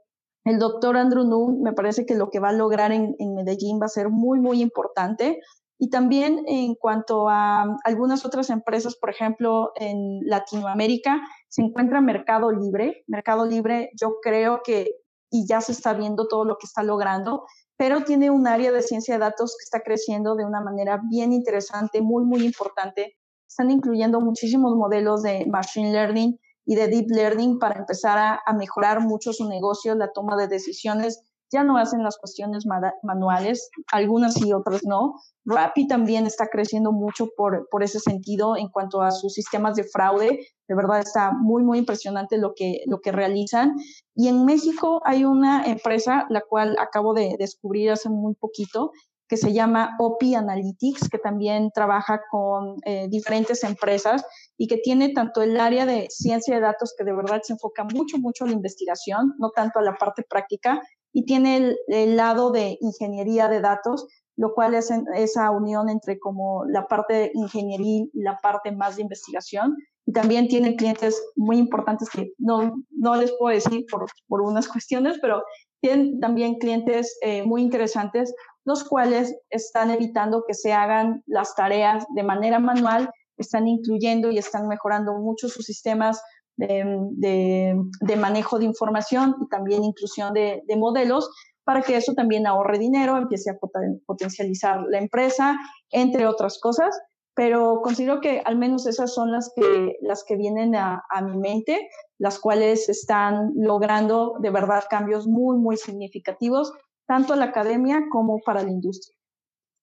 el doctor Andrew Noon me parece que lo que va a lograr en, en Medellín va a ser muy, muy importante. Y también en cuanto a algunas otras empresas, por ejemplo, en Latinoamérica se encuentra Mercado Libre. Mercado Libre yo creo que, y ya se está viendo todo lo que está logrando, pero tiene un área de ciencia de datos que está creciendo de una manera bien interesante, muy, muy importante. Están incluyendo muchísimos modelos de machine learning y de deep learning para empezar a, mejorar mucho su negocio, la toma de decisiones ya no hacen las cuestiones manuales, algunas y otras no. Rappi también está creciendo mucho por, por ese sentido en cuanto a sus sistemas de fraude. De verdad está muy, muy impresionante lo que, lo que realizan. Y en México hay una empresa, la cual acabo de descubrir hace muy poquito, que se llama OPI Analytics, que también trabaja con eh, diferentes empresas y que tiene tanto el área de ciencia de datos, que de verdad se enfoca mucho, mucho a la investigación, no tanto a la parte práctica, y tiene el, lado de ingeniería de datos, lo cual es esa unión entre como la parte ingeniería y la parte más de investigación. Y también tiene clientes muy importantes que no, no les puedo decir por, por unas cuestiones, pero tienen también clientes eh, muy interesantes, los cuales están evitando que se hagan las tareas de manera manual, están incluyendo y están mejorando mucho sus sistemas de, manejo de información y también inclusión de, modelos para que eso también ahorre dinero, empiece a potencializar la empresa, entre otras cosas. Pero considero que al menos esas son las que, las que vienen a, mi mente, las cuales están logrando de verdad cambios muy, muy significativos, tanto en la academia como para la industria.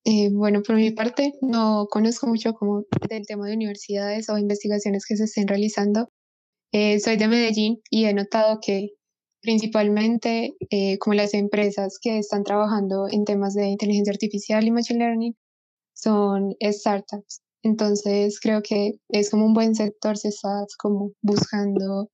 Eh, bueno, por mi parte, no conozco mucho como del tema de universidades o investigaciones que se estén realizando, eh, soy de Medellín y he notado que principalmente eh, como las empresas que están trabajando en temas de inteligencia artificial y machine learning son startups. Entonces creo que es como un buen sector si estás como buscando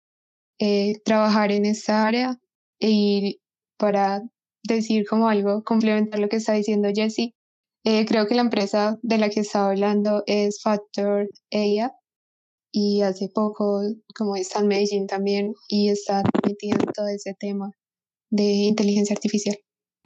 eh, trabajar en esa área y para decir como algo, complementar lo que está diciendo Jessie, creo que la empresa de la que estaba hablando es Factor AI y hace poco como está en Medellín también y está metiendo todo ese tema de inteligencia artificial.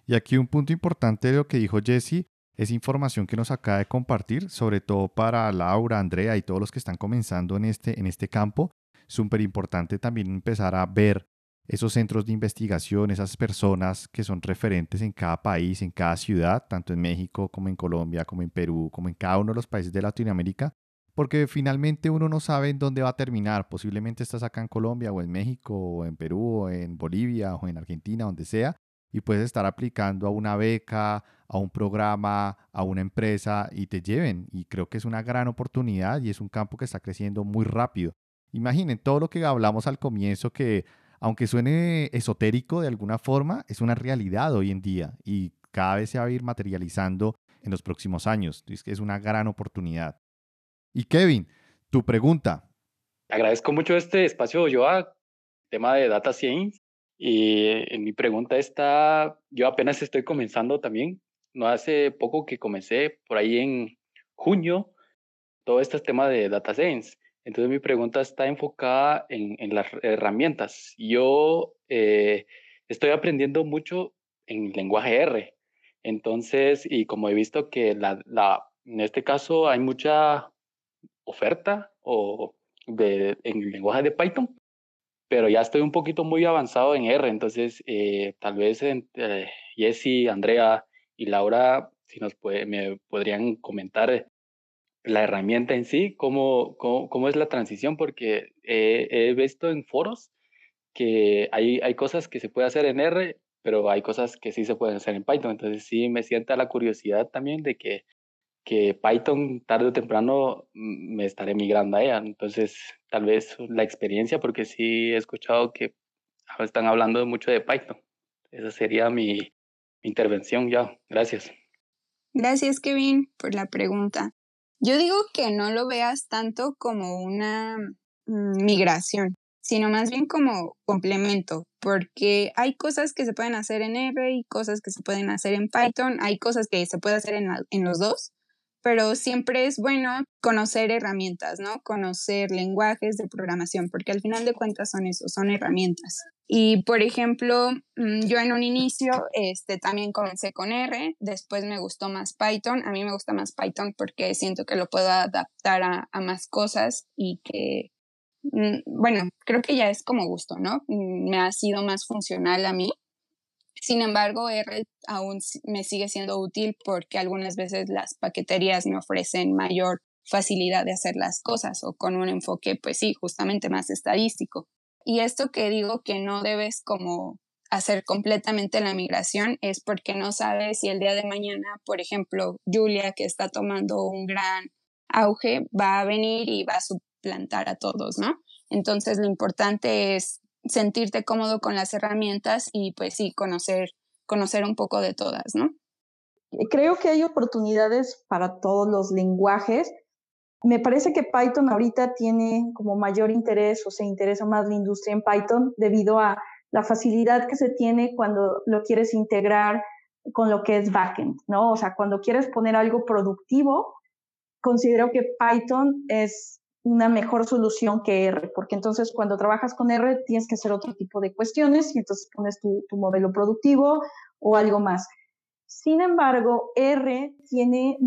Y aquí un punto importante de lo que dijo Jesse es información que nos acaba de compartir, sobre todo para Laura, Andrea y todos los que están comenzando en este, en este campo. Súper importante también empezar a ver esos centros de investigación, esas personas que son referentes en cada país, en cada ciudad, tanto en México como en Colombia, como en Perú, como en cada uno de los países de Latinoamérica, porque finalmente uno no sabe en dónde va a terminar. Posiblemente estás acá en Colombia o en México o en Perú o en Bolivia o en Argentina, donde sea, y puedes estar aplicando a una beca, a un programa, a una empresa y te lleven. Y creo que es una gran oportunidad y es un campo que está creciendo muy rápido. Imaginen todo lo que hablamos al comienzo que, aunque suene esotérico de alguna forma, es una realidad hoy en día y cada vez se va a ir materializando en los próximos años. Es es una gran oportunidad. Y Kevin, tu pregunta. Agradezco mucho este espacio, Joa, tema de data science. Y en mi pregunta está, yo apenas estoy comenzando también, no hace poco que comencé, por ahí en junio, todo este tema de data science. Entonces mi pregunta está enfocada en, en las herramientas. Yo eh, estoy aprendiendo mucho en lenguaje R. Entonces, y como he visto que la, la, en este caso hay mucha oferta o de, en lenguaje de Python, pero ya estoy un poquito muy avanzado en R, entonces eh, tal vez eh, Jesse, Andrea y Laura, si nos puede, me podrían comentar la herramienta en sí, cómo, cómo, es la transición, porque he visto en foros que hay, hay cosas que se puede hacer en R, pero hay cosas que sí se pueden hacer en Python, entonces sí me sienta la curiosidad también de que que Python tarde o temprano mm, me estaré migrando a ella. Entonces, tal vez la experiencia, porque sí he escuchado que están hablando mucho de Python. Esa sería mi intervención ya. Gracias. Gracias, Kevin, por la pregunta. Yo digo que no lo veas tanto como una mm, migración, sino más bien como complemento, porque hay cosas que se pueden hacer en R y cosas que se pueden hacer en Python, hay cosas que se puede hacer en, en los dos, pero siempre es bueno conocer herramientas, ¿no? Conocer lenguajes de programación, porque al final de cuentas son eso, son herramientas. Y por ejemplo, mm, yo en un inicio este, también comencé con R, después me gustó más Python. A mí me gusta más Python porque siento que lo puedo adaptar a, más cosas y que, mm, bueno, creo que ya es como gusto, ¿no? Mm, me ha sido más funcional a mí sin embargo, R aún me sigue siendo útil porque algunas veces las paqueterías me ofrecen mayor facilidad de hacer las cosas o con un enfoque, pues sí, justamente más estadístico. Y esto que digo que no debes como hacer completamente la migración es porque no sabes si el día de mañana, por ejemplo, Julia, que está tomando un gran auge, va a venir y va a suplantar a todos, ¿no? Entonces, lo importante es sentirte cómodo con las herramientas y pues sí, conocer, conocer un poco de todas, ¿no? Creo que hay oportunidades para todos los lenguajes. Me parece que Python ahorita tiene como mayor interés o se interesa más la industria en Python debido a la facilidad que se tiene cuando lo quieres integrar con lo que es backend, ¿no? O sea, cuando quieres poner algo productivo, considero que Python es una mejor solución que R, porque entonces cuando trabajas con R tienes que hacer otro tipo de cuestiones y entonces pones tu, modelo productivo o algo más. Sin embargo, R tiene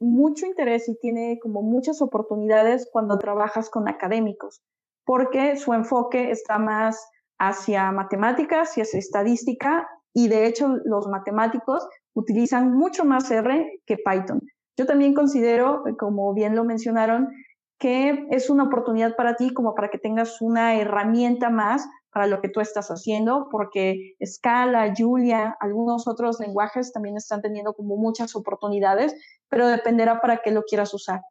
mucho interés y tiene como muchas oportunidades cuando trabajas con académicos, porque su enfoque está más hacia matemáticas y hacia estadística, y de hecho los matemáticos utilizan mucho más R que Python. Yo también considero, como bien lo mencionaron, que es una oportunidad para ti como para que tengas una herramienta más para lo que tú estás haciendo, porque Scala, Julia, algunos otros lenguajes también están teniendo como muchas oportunidades, pero dependerá para qué lo quieras usar.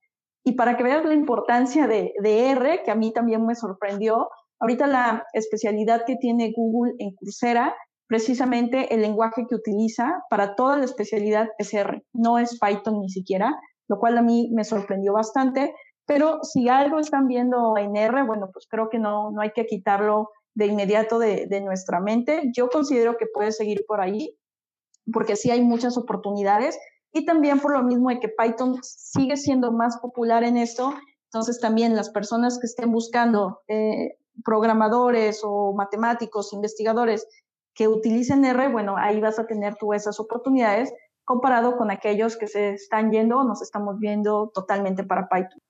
Y para que veas la importancia de, de R, que a mí también me sorprendió, ahorita la especialidad que tiene Google en Coursera, precisamente el lenguaje que utiliza para toda la especialidad es R, no es Python ni siquiera, lo cual a mí me sorprendió bastante pero si algo están viendo en R, bueno, pues creo que no, no hay que quitarlo de inmediato de, de nuestra mente. Yo considero que puede seguir por ahí, porque sí hay muchas oportunidades y también por lo mismo de que Python sigue siendo más popular en esto, entonces también las personas que estén buscando eh, programadores o matemáticos, investigadores que utilicen R, bueno, ahí vas a tener tú esas oportunidades comparado con aquellos que se están yendo o nos estamos viendo totalmente para Python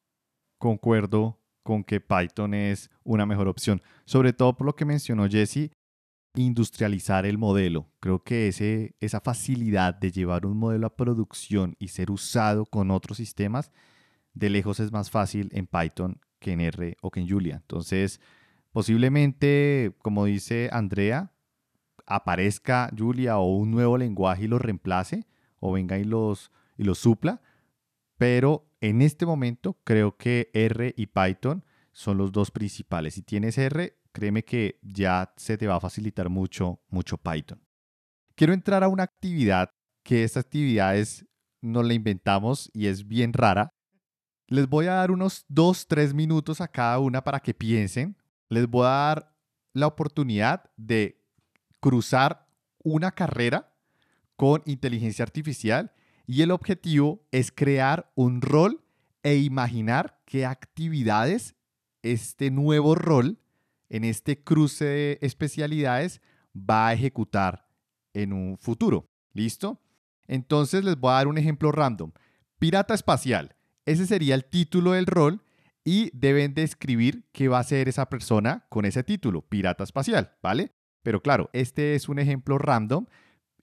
concuerdo con que Python es una mejor opción, sobre todo por lo que mencionó Jesse, industrializar el modelo. Creo que esa facilidad de llevar un modelo a producción y ser usado con otros sistemas, de lejos es más fácil en Python que en R o que en Julia. Entonces, posiblemente, como dice Andrea, aparezca Julia o un nuevo lenguaje y lo reemplace, o venga y los, y los supla, pero en este momento creo que R y Python son los dos principales. Si tienes R, créeme que ya se te va a facilitar mucho, mucho Python. Quiero entrar a una actividad que esta actividad es, nos la inventamos y es bien rara. Les voy a dar unos dos, tres minutos a cada una para que piensen. Les voy a dar la oportunidad de cruzar una carrera con inteligencia artificial y el objetivo es crear un rol e imaginar qué actividades este nuevo rol en este cruce de especialidades va a ejecutar en un futuro. ¿Listo? Entonces les voy a dar un ejemplo random. Pirata espacial. Ese sería el título del rol y deben describir qué va a hacer esa persona con ese título, pirata espacial, ¿vale? Pero claro, este es un ejemplo random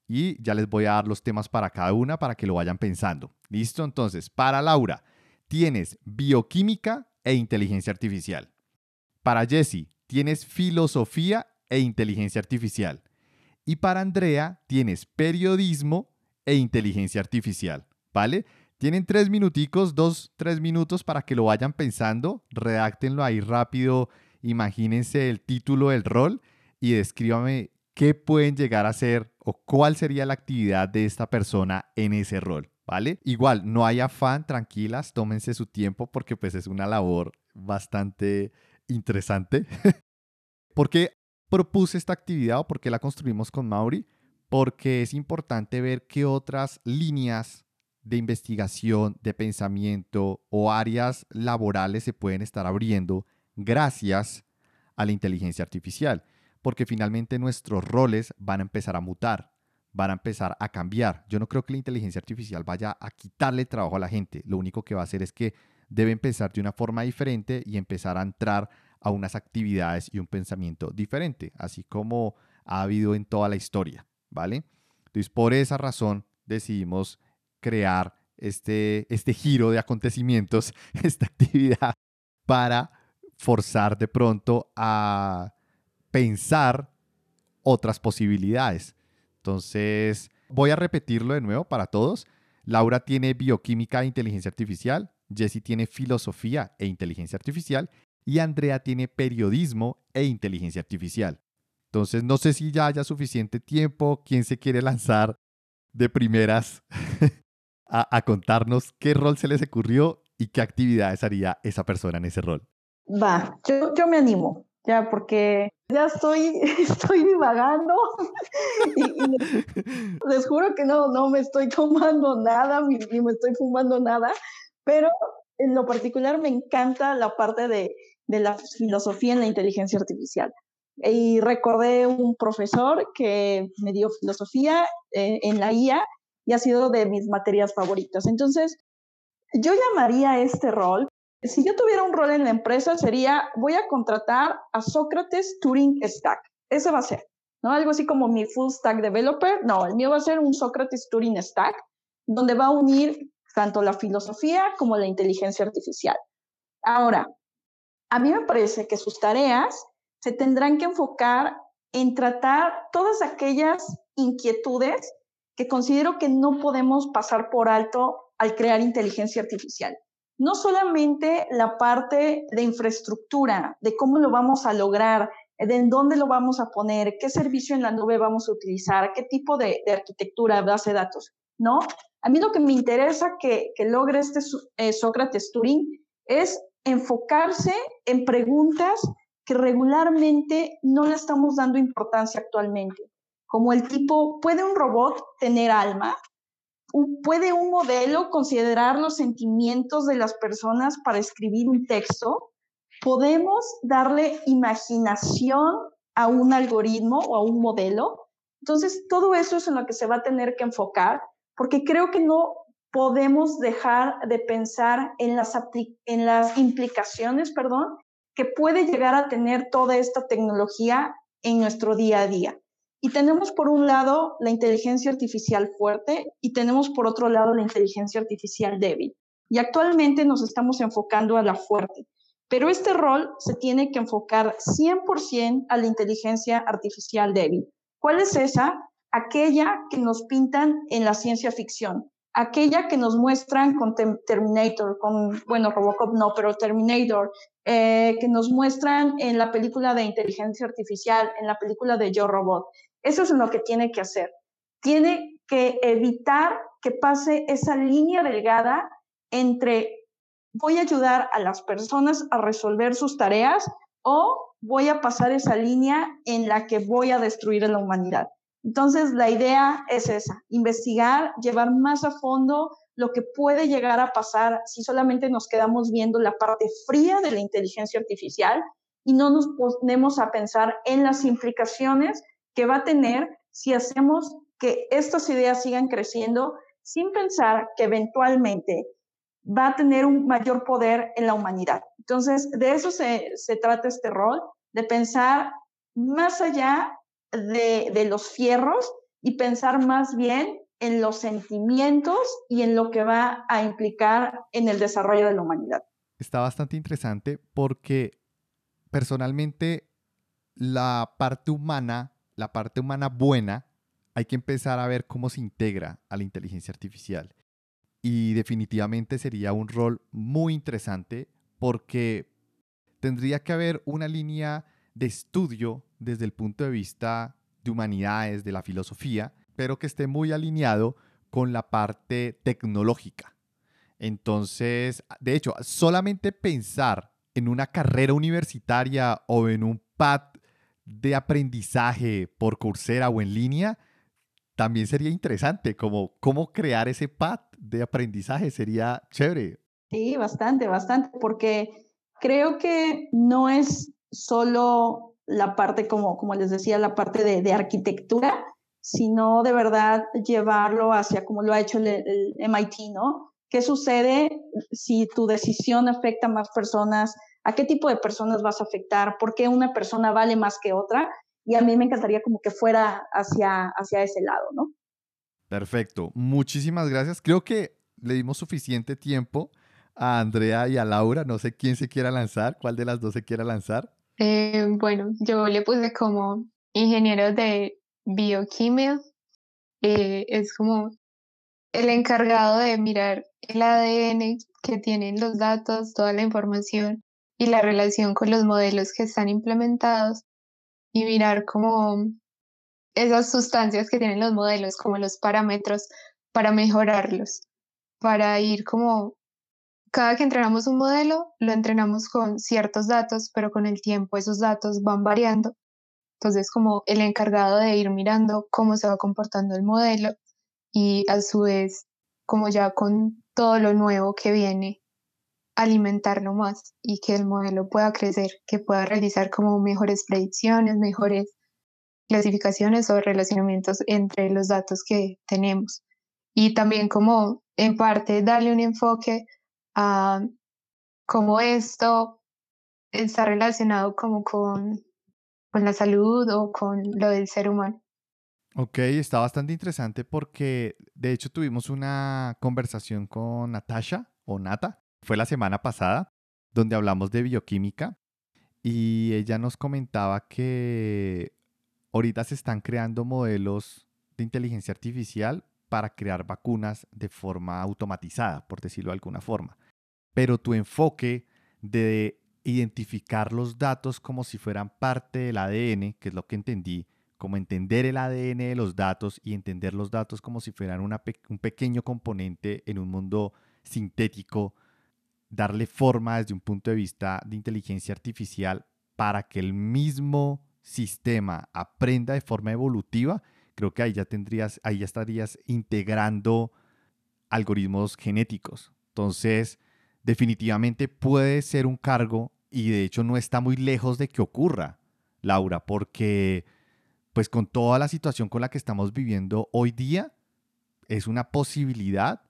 y ya les voy a dar los temas para cada una para que lo vayan pensando. ¿Listo? Entonces, para Laura, tienes bioquímica e inteligencia artificial. Para Jessie, tienes filosofía e inteligencia artificial. Y para Andrea, tienes periodismo e inteligencia artificial. ¿Vale? Tienen tres minuticos, dos, tres minutos para que lo vayan pensando. Redáctenlo ahí rápido. Imagínense el título del rol y descríbame qué pueden llegar a ser o cuál sería la actividad de esta persona en ese rol. ¿vale? Igual, no hay afán, tranquilas, tómense su tiempo porque pues es una labor bastante interesante. ¿Por qué propuse esta actividad o por qué la construimos con Mauri? Porque es importante ver qué otras líneas de investigación, de pensamiento o áreas laborales se pueden estar abriendo gracias a la inteligencia artificial, porque finalmente nuestros roles van a empezar a mutar, van a empezar a cambiar. Yo no creo que la inteligencia artificial vaya a quitarle trabajo a la gente, lo único que va a hacer es que debe empezar de una forma diferente y empezar a entrar a unas actividades y un pensamiento diferente, así como ha habido en toda la historia, ¿vale? Entonces, por esa razón decidimos crear este, este giro de acontecimientos, esta actividad, para forzar de pronto a pensar otras posibilidades. Entonces, voy a repetirlo de nuevo para todos. Laura tiene bioquímica e inteligencia artificial, Jessie tiene filosofía e inteligencia artificial y Andrea tiene periodismo e inteligencia artificial. Entonces, no sé si ya haya suficiente tiempo, quién se quiere lanzar de primeras a, contarnos qué rol se les ocurrió y qué actividades haría esa persona en ese rol. Va, yo, yo me animo, ya, porque ya estoy, estoy divagando y, les juro que no, no me estoy tomando nada, ni, ni me estoy fumando nada, pero en lo particular me encanta la parte de, de la filosofía en la inteligencia artificial. Y recordé un profesor que me dio filosofía eh, en la IA y ha sido de mis materias favoritas. Entonces, yo llamaría este rol, si yo tuviera un rol en la empresa, sería, voy a contratar a Sócrates Turing Stack. Ese va a ser, ¿no? Algo así como mi full stack developer. No, el mío va a ser un Sócrates Turing Stack, donde va a unir tanto la filosofía como la inteligencia artificial. Ahora, a mí me parece que sus tareas se tendrán que enfocar en tratar todas aquellas inquietudes que considero que no podemos pasar por alto al crear inteligencia artificial. No solamente la parte de infraestructura, de cómo lo vamos a lograr, de en dónde lo vamos a poner, qué servicio en la nube vamos a utilizar, qué tipo de, arquitectura, base de datos, ¿no? A mí lo que me interesa que, logre este eh, Sócrates Turing es enfocarse en preguntas que regularmente no le estamos dando importancia actualmente como el tipo, ¿puede un robot tener alma? ¿Puede un modelo considerar los sentimientos de las personas para escribir un texto? ¿Podemos darle imaginación a un algoritmo o a un modelo? Entonces, todo eso es en lo que se va a tener que enfocar, porque creo que no podemos dejar de pensar en las, implicaciones, perdón, que puede llegar a tener toda esta tecnología en nuestro día a día. Y tenemos por un lado la inteligencia artificial fuerte y tenemos por otro lado la inteligencia artificial débil. Y actualmente nos estamos enfocando a la fuerte. Pero este rol se tiene que enfocar 100% a la inteligencia artificial débil. ¿Cuál es esa? Aquella que nos pintan en la ciencia ficción, aquella que nos muestran con Terminator, con, bueno, Robocop no, pero Terminator, eh, que nos muestran en la película de inteligencia artificial, en la película de Yo Robot. Eso es lo que tiene que hacer. Tiene que evitar que pase esa línea delgada entre voy a ayudar a las personas a resolver sus tareas o voy a pasar esa línea en la que voy a destruir a la humanidad. Entonces, la idea es esa, investigar, llevar más a fondo lo que puede llegar a pasar si solamente nos quedamos viendo la parte fría de la inteligencia artificial y no nos ponemos a pensar en las implicaciones que va a tener si hacemos que estas ideas sigan creciendo sin pensar que eventualmente va a tener un mayor poder en la humanidad. Entonces, de eso se, trata este rol, de pensar más allá de, de los fierros y pensar más bien en los sentimientos y en lo que va a implicar en el desarrollo de la humanidad. Está bastante interesante porque personalmente la parte humana la parte humana buena, hay que empezar a ver cómo se integra a la inteligencia artificial. Y definitivamente sería un rol muy interesante porque tendría que haber una línea de estudio desde el punto de vista de humanidades, de la filosofía, pero que esté muy alineado con la parte tecnológica. Entonces, de hecho, solamente pensar en una carrera universitaria o en un pad de aprendizaje por Coursera o en línea, también sería interesante, como cómo crear ese pad de aprendizaje, sería chévere. Sí, bastante, bastante, porque creo que no es solo la parte, como, como les decía, la parte de, de arquitectura, sino de verdad llevarlo hacia como lo ha hecho el, el MIT, ¿no? ¿Qué sucede si tu decisión afecta a más personas? ¿A qué tipo de personas vas a afectar? ¿Por qué una persona vale más que otra? Y a mí me encantaría como que fuera hacia, hacia ese lado, ¿no? Perfecto. Muchísimas gracias. Creo que le dimos suficiente tiempo a Andrea y a Laura. No sé quién se quiera lanzar, cuál de las dos se quiera lanzar. Eh, bueno, yo le puse como ingeniero de bioquímica. Eh, es como el encargado de mirar el ADN que tienen los datos, toda la información y la relación con los modelos que están implementados y mirar como esas sustancias que tienen los modelos, como los parámetros para mejorarlos, para ir como cada que entrenamos un modelo, lo entrenamos con ciertos datos, pero con el tiempo esos datos van variando. Entonces, como el encargado de ir mirando cómo se va comportando el modelo y a su vez, como ya con todo lo nuevo que viene, alimentarlo más y que el modelo pueda crecer, que pueda realizar como mejores predicciones, mejores clasificaciones o relacionamientos entre los datos que tenemos. Y también como en parte darle un enfoque a cómo esto está relacionado como con, con la salud o con lo del ser humano. Ok, está bastante interesante porque de hecho tuvimos una conversación con Natasha o Nata, fue la semana pasada, donde hablamos de bioquímica y ella nos comentaba que ahorita se están creando modelos de inteligencia artificial para crear vacunas de forma automatizada, por decirlo de alguna forma. Pero tu enfoque de identificar los datos como si fueran parte del ADN, que es lo que entendí, como entender el ADN de los datos y entender los datos como si fueran un pequeño componente en un mundo sintético, darle forma desde un punto de vista de inteligencia artificial para que el mismo sistema aprenda de forma evolutiva, creo que ahí ya tendrías, ahí ya estarías integrando algoritmos genéticos. Entonces, definitivamente puede ser un cargo y de hecho no está muy lejos de que ocurra, Laura, porque pues con toda la situación con la que estamos viviendo hoy día, es una posibilidad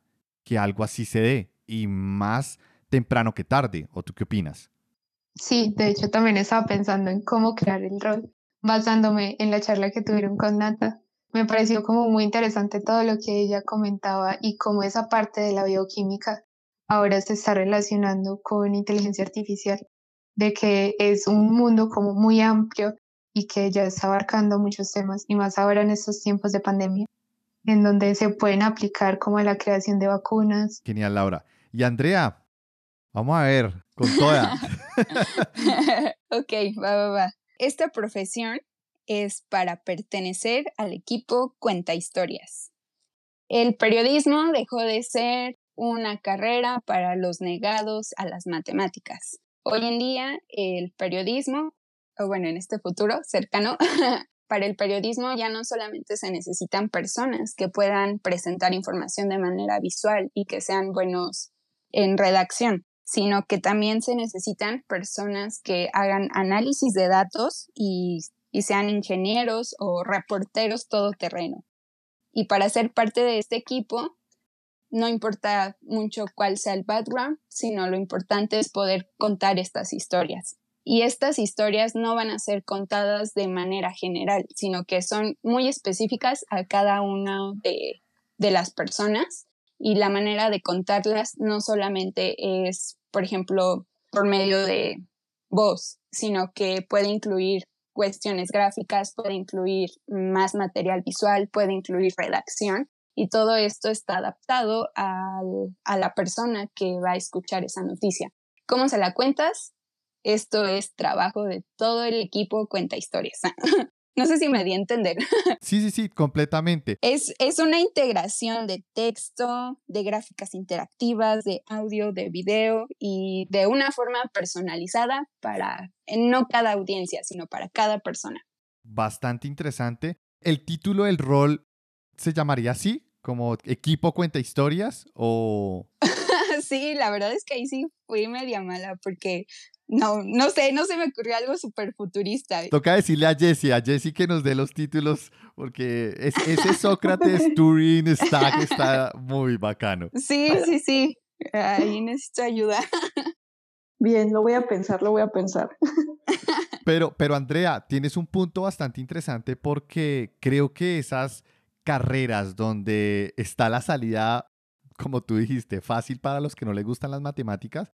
que algo así se dé y más temprano que tarde. ¿O tú qué opinas? Sí, de hecho también estaba pensando en cómo crear el rol, basándome en la charla que tuvieron con Nata. Me pareció como muy interesante todo lo que ella comentaba y cómo esa parte de la bioquímica ahora se está relacionando con inteligencia artificial, de que es un mundo como muy amplio y que ya está abarcando muchos temas, y más ahora en estos tiempos de pandemia, en donde se pueden aplicar como la creación de vacunas. Genial, Laura. Y Andrea, vamos a ver, con toda. ok, va, va, va. Esta profesión es para pertenecer al equipo Cuenta Historias. El periodismo dejó de ser una carrera para los negados a las matemáticas. Hoy en día el periodismo o bueno, en este futuro cercano, para el periodismo ya no solamente se necesitan personas que puedan presentar información de manera visual y que sean buenos en redacción, sino que también se necesitan personas que hagan análisis de datos y, y sean ingenieros o reporteros todoterreno. Y para ser parte de este equipo, no importa mucho cuál sea el background, sino lo importante es poder contar estas historias. Y estas historias no van a ser contadas de manera general, sino que son muy específicas a cada una de, las personas. Y la manera de contarlas no solamente es, por ejemplo, por medio de voz, sino que puede incluir cuestiones gráficas, puede incluir más material visual, puede incluir redacción y todo esto está adaptado a la persona que va a escuchar esa noticia. ¿Cómo se la cuentas? Esto es trabajo de todo el equipo Cuenta Historias. No sé si me di a entender. Sí, sí, sí, completamente. Es, es una integración de texto, de gráficas interactivas, de audio, de video y de una forma personalizada para no cada audiencia, sino para cada persona. Bastante interesante. ¿El título del rol se llamaría así? ¿Como equipo cuenta historias o...? sí, la verdad es que ahí sí fui media mala porque no, no sé, no se me ocurrió algo súper futurista. Toca decirle a Jessie, a Jessie que nos dé los títulos, porque ese Sócrates Turing Stack está muy bacano. Sí, sí, sí. Ahí necesito ayuda. Bien, lo voy a pensar, lo voy a pensar. Pero, pero Andrea, tienes un punto bastante interesante porque creo que esas carreras donde está la salida, como tú dijiste, fácil para los que no les gustan las matemáticas,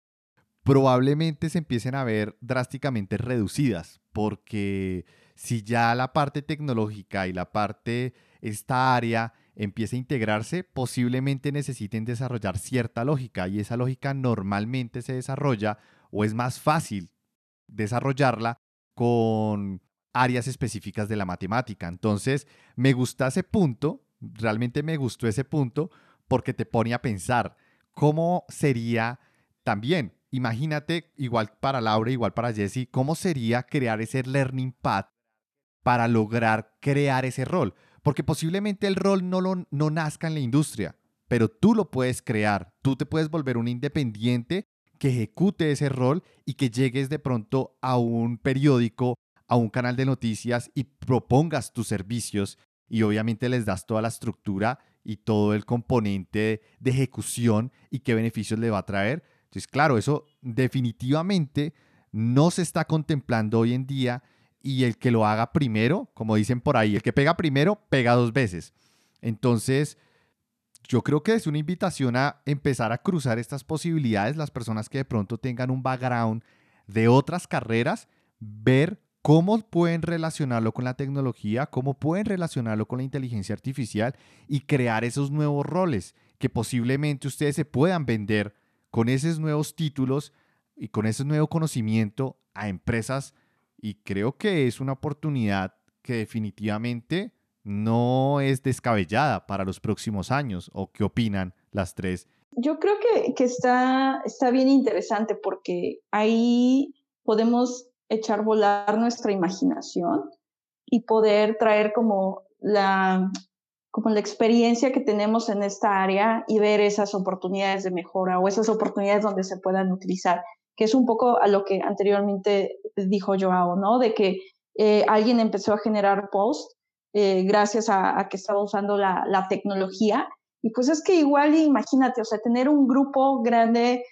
probablemente se empiecen a ver drásticamente reducidas, porque si ya la parte tecnológica y la parte, esta área empieza a integrarse, posiblemente necesiten desarrollar cierta lógica y esa lógica normalmente se desarrolla o es más fácil desarrollarla con áreas específicas de la matemática. Entonces, me gusta ese punto, realmente me gustó ese punto porque te pone a pensar cómo sería también imagínate, igual para Laura, igual para Jesse, cómo sería crear ese learning path para lograr crear ese rol. Porque posiblemente el rol no, lo, no nazca en la industria, pero tú lo puedes crear. Tú te puedes volver un independiente que ejecute ese rol y que llegues de pronto a un periódico, a un canal de noticias y propongas tus servicios y obviamente les das toda la estructura y todo el componente de ejecución y qué beneficios le va a traer entonces, claro, eso definitivamente no se está contemplando hoy en día y el que lo haga primero, como dicen por ahí, el que pega primero, pega dos veces. Entonces, yo creo que es una invitación a empezar a cruzar estas posibilidades, las personas que de pronto tengan un background de otras carreras, ver cómo pueden relacionarlo con la tecnología, cómo pueden relacionarlo con la inteligencia artificial y crear esos nuevos roles que posiblemente ustedes se puedan vender con esos nuevos títulos y con ese nuevo conocimiento a empresas y creo que es una oportunidad que definitivamente no es descabellada para los próximos años. ¿O qué opinan las tres? Yo creo que, que está, está bien interesante porque ahí podemos echar volar nuestra imaginación y poder traer como la, como la experiencia que tenemos en esta área y ver esas oportunidades de mejora o esas oportunidades donde se puedan utilizar, que es un poco a lo que anteriormente dijo Joao, ¿no? De que eh, alguien empezó a generar post eh, gracias a, que estaba usando la, la, tecnología. Y pues es que igual, imagínate, o sea, tener un grupo grande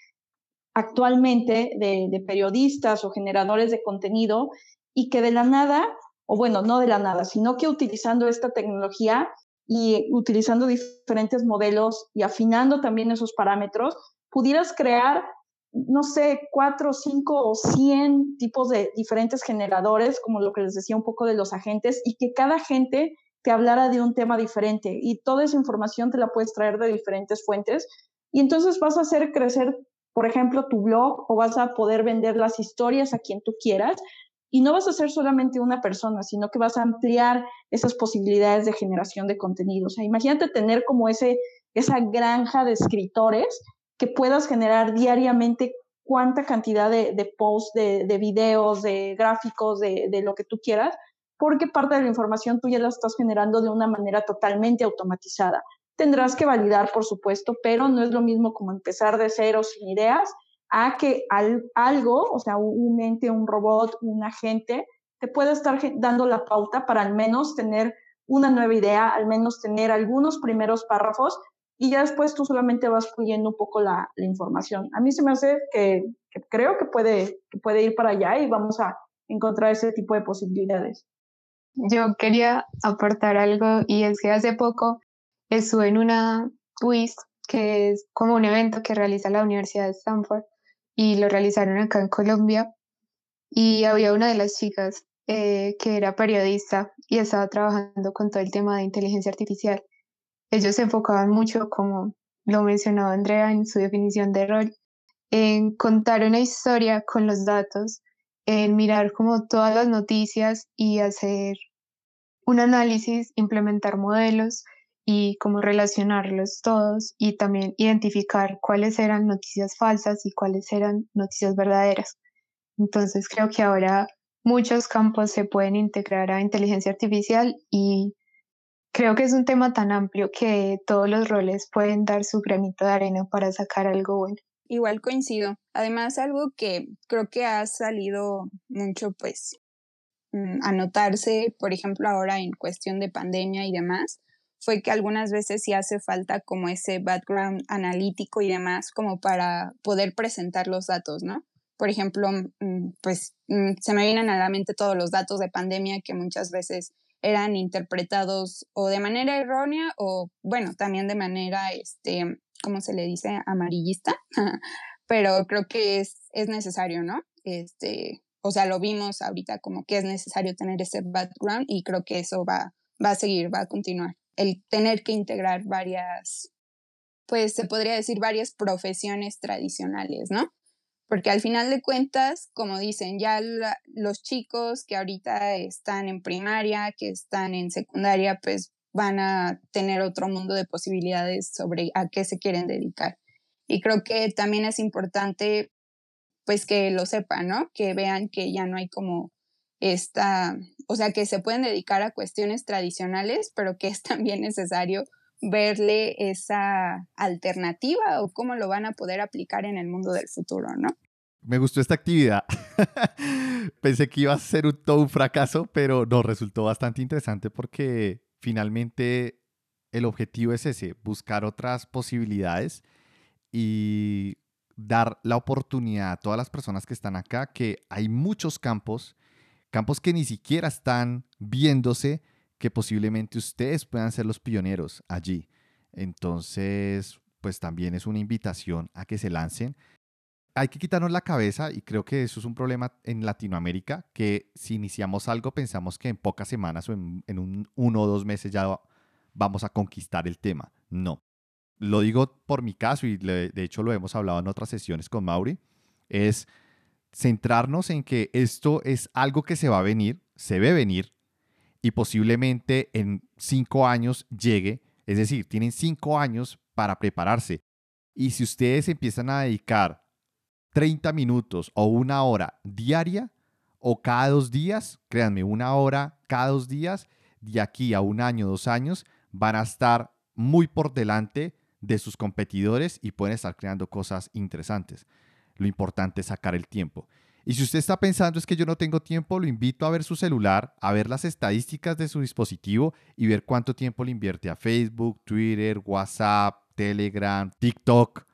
actualmente de, periodistas o generadores de contenido y que de la nada o bueno, no de la nada, sino que utilizando esta tecnología y utilizando diferentes modelos y afinando también esos parámetros, pudieras crear, no sé, cuatro, cinco o cien tipos de diferentes generadores, como lo que les decía un poco de los agentes, y que cada agente te hablara de un tema diferente y toda esa información te la puedes traer de diferentes fuentes y entonces vas a hacer crecer, por ejemplo, tu blog o vas a poder vender las historias a quien tú quieras y no vas a ser solamente una persona, sino que vas a ampliar esas posibilidades de generación de contenido. O sea, imagínate tener como ese, esa granja de escritores que puedas generar diariamente cuánta cantidad de, posts, de, de, videos, de gráficos, de, lo que tú quieras, porque parte de la información tú ya la estás generando de una manera totalmente automatizada. Tendrás que validar, por supuesto, pero no es lo mismo como empezar de cero sin ideas a que algo, o sea, un ente, un robot, un agente, te pueda estar dando la pauta para al menos tener una nueva idea, al menos tener algunos primeros párrafos y ya después tú solamente vas fluyendo un poco la, información. A mí se me hace que, creo que puede, que puede ir para allá y vamos a encontrar ese tipo de posibilidades. Yo quería aportar algo y es que hace poco estuve en una WIS, que es como un evento que realiza la Universidad de Stanford, y lo realizaron acá en Colombia. Y había una de las chicas eh, que era periodista y estaba trabajando con todo el tema de inteligencia artificial. Ellos se enfocaban mucho, como lo mencionaba Andrea en su definición de rol, en contar una historia con los datos, en mirar como todas las noticias y hacer un análisis, implementar modelos y cómo relacionarlos todos y también identificar cuáles eran noticias falsas y cuáles eran noticias verdaderas. Entonces creo que ahora muchos campos se pueden integrar a inteligencia artificial y creo que es un tema tan amplio que todos los roles pueden dar su granito de arena para sacar algo bueno. Igual coincido. Además, algo que creo que ha salido mucho, pues, mm, a notarse, por ejemplo, ahora en cuestión de pandemia y demás, fue que algunas veces sí hace falta como ese background analítico y demás como para poder presentar los datos, ¿no? Por ejemplo, mm, pues mm, se me vienen a la mente todos los datos de pandemia que muchas veces eran interpretados o de manera errónea o, bueno, también de manera, este, ¿cómo se le dice? Amarillista. Pero creo que es, es necesario, ¿no? Este, o sea, lo vimos ahorita como que es necesario tener ese background y creo que eso va, va a seguir, va a continuar el tener que integrar varias, pues se podría decir varias profesiones tradicionales, ¿no? Porque al final de cuentas, como dicen, ya los chicos que ahorita están en primaria, que están en secundaria, pues van a tener otro mundo de posibilidades sobre a qué se quieren dedicar. Y creo que también es importante, pues que lo sepan, ¿no? Que vean que ya no hay como esta, o sea, que se pueden dedicar a cuestiones tradicionales, pero que es también necesario verle esa alternativa o cómo lo van a poder aplicar en el mundo del futuro, ¿no? Me gustó esta actividad. Pensé que iba a ser todo un fracaso, pero nos resultó bastante interesante porque finalmente el objetivo es ese, buscar otras posibilidades y dar la oportunidad a todas las personas que están acá que hay muchos campos campos que ni siquiera están viéndose que posiblemente ustedes puedan ser los pioneros allí. Entonces, pues también es una invitación a que se lancen. Hay que quitarnos la cabeza y creo que eso es un problema en Latinoamérica, que si iniciamos algo pensamos que en pocas semanas o en, un, uno o dos meses ya vamos a conquistar el tema. No. Lo digo por mi caso y de hecho lo hemos hablado en otras sesiones con Mauri, es centrarnos en que esto es algo que se va a venir, se ve venir y posiblemente en cinco años llegue. Es decir, tienen cinco años para prepararse. Y si ustedes empiezan a dedicar 30 minutos o una hora diaria o cada dos días, créanme, una hora cada dos días, de aquí a un año, dos años, van a estar muy por delante de sus competidores y pueden estar creando cosas interesantes. Lo importante es sacar el tiempo. Y si usted está pensando es que yo no tengo tiempo, lo invito a ver su celular, a ver las estadísticas de su dispositivo y ver cuánto tiempo le invierte a Facebook, Twitter, WhatsApp, Telegram, TikTok.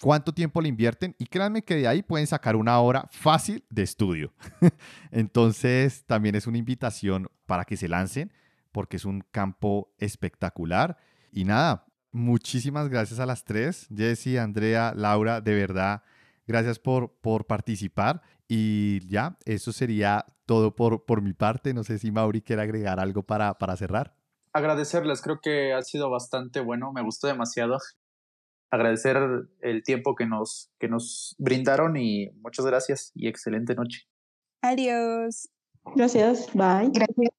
Cuánto tiempo le invierten y créanme que de ahí pueden sacar una hora fácil de estudio. Entonces también es una invitación para que se lancen porque es un campo espectacular. Y nada, muchísimas gracias a las tres, Jesse, Andrea, Laura, de verdad Gracias por, por participar y ya, eso sería todo por, por mi parte. No sé si Mauri quiere agregar algo para, para cerrar. Agradecerles, creo que ha sido bastante bueno, me gustó demasiado. Agradecer el tiempo que nos, que nos brindaron y muchas gracias y excelente noche. Adiós. Gracias, bye. Gracias.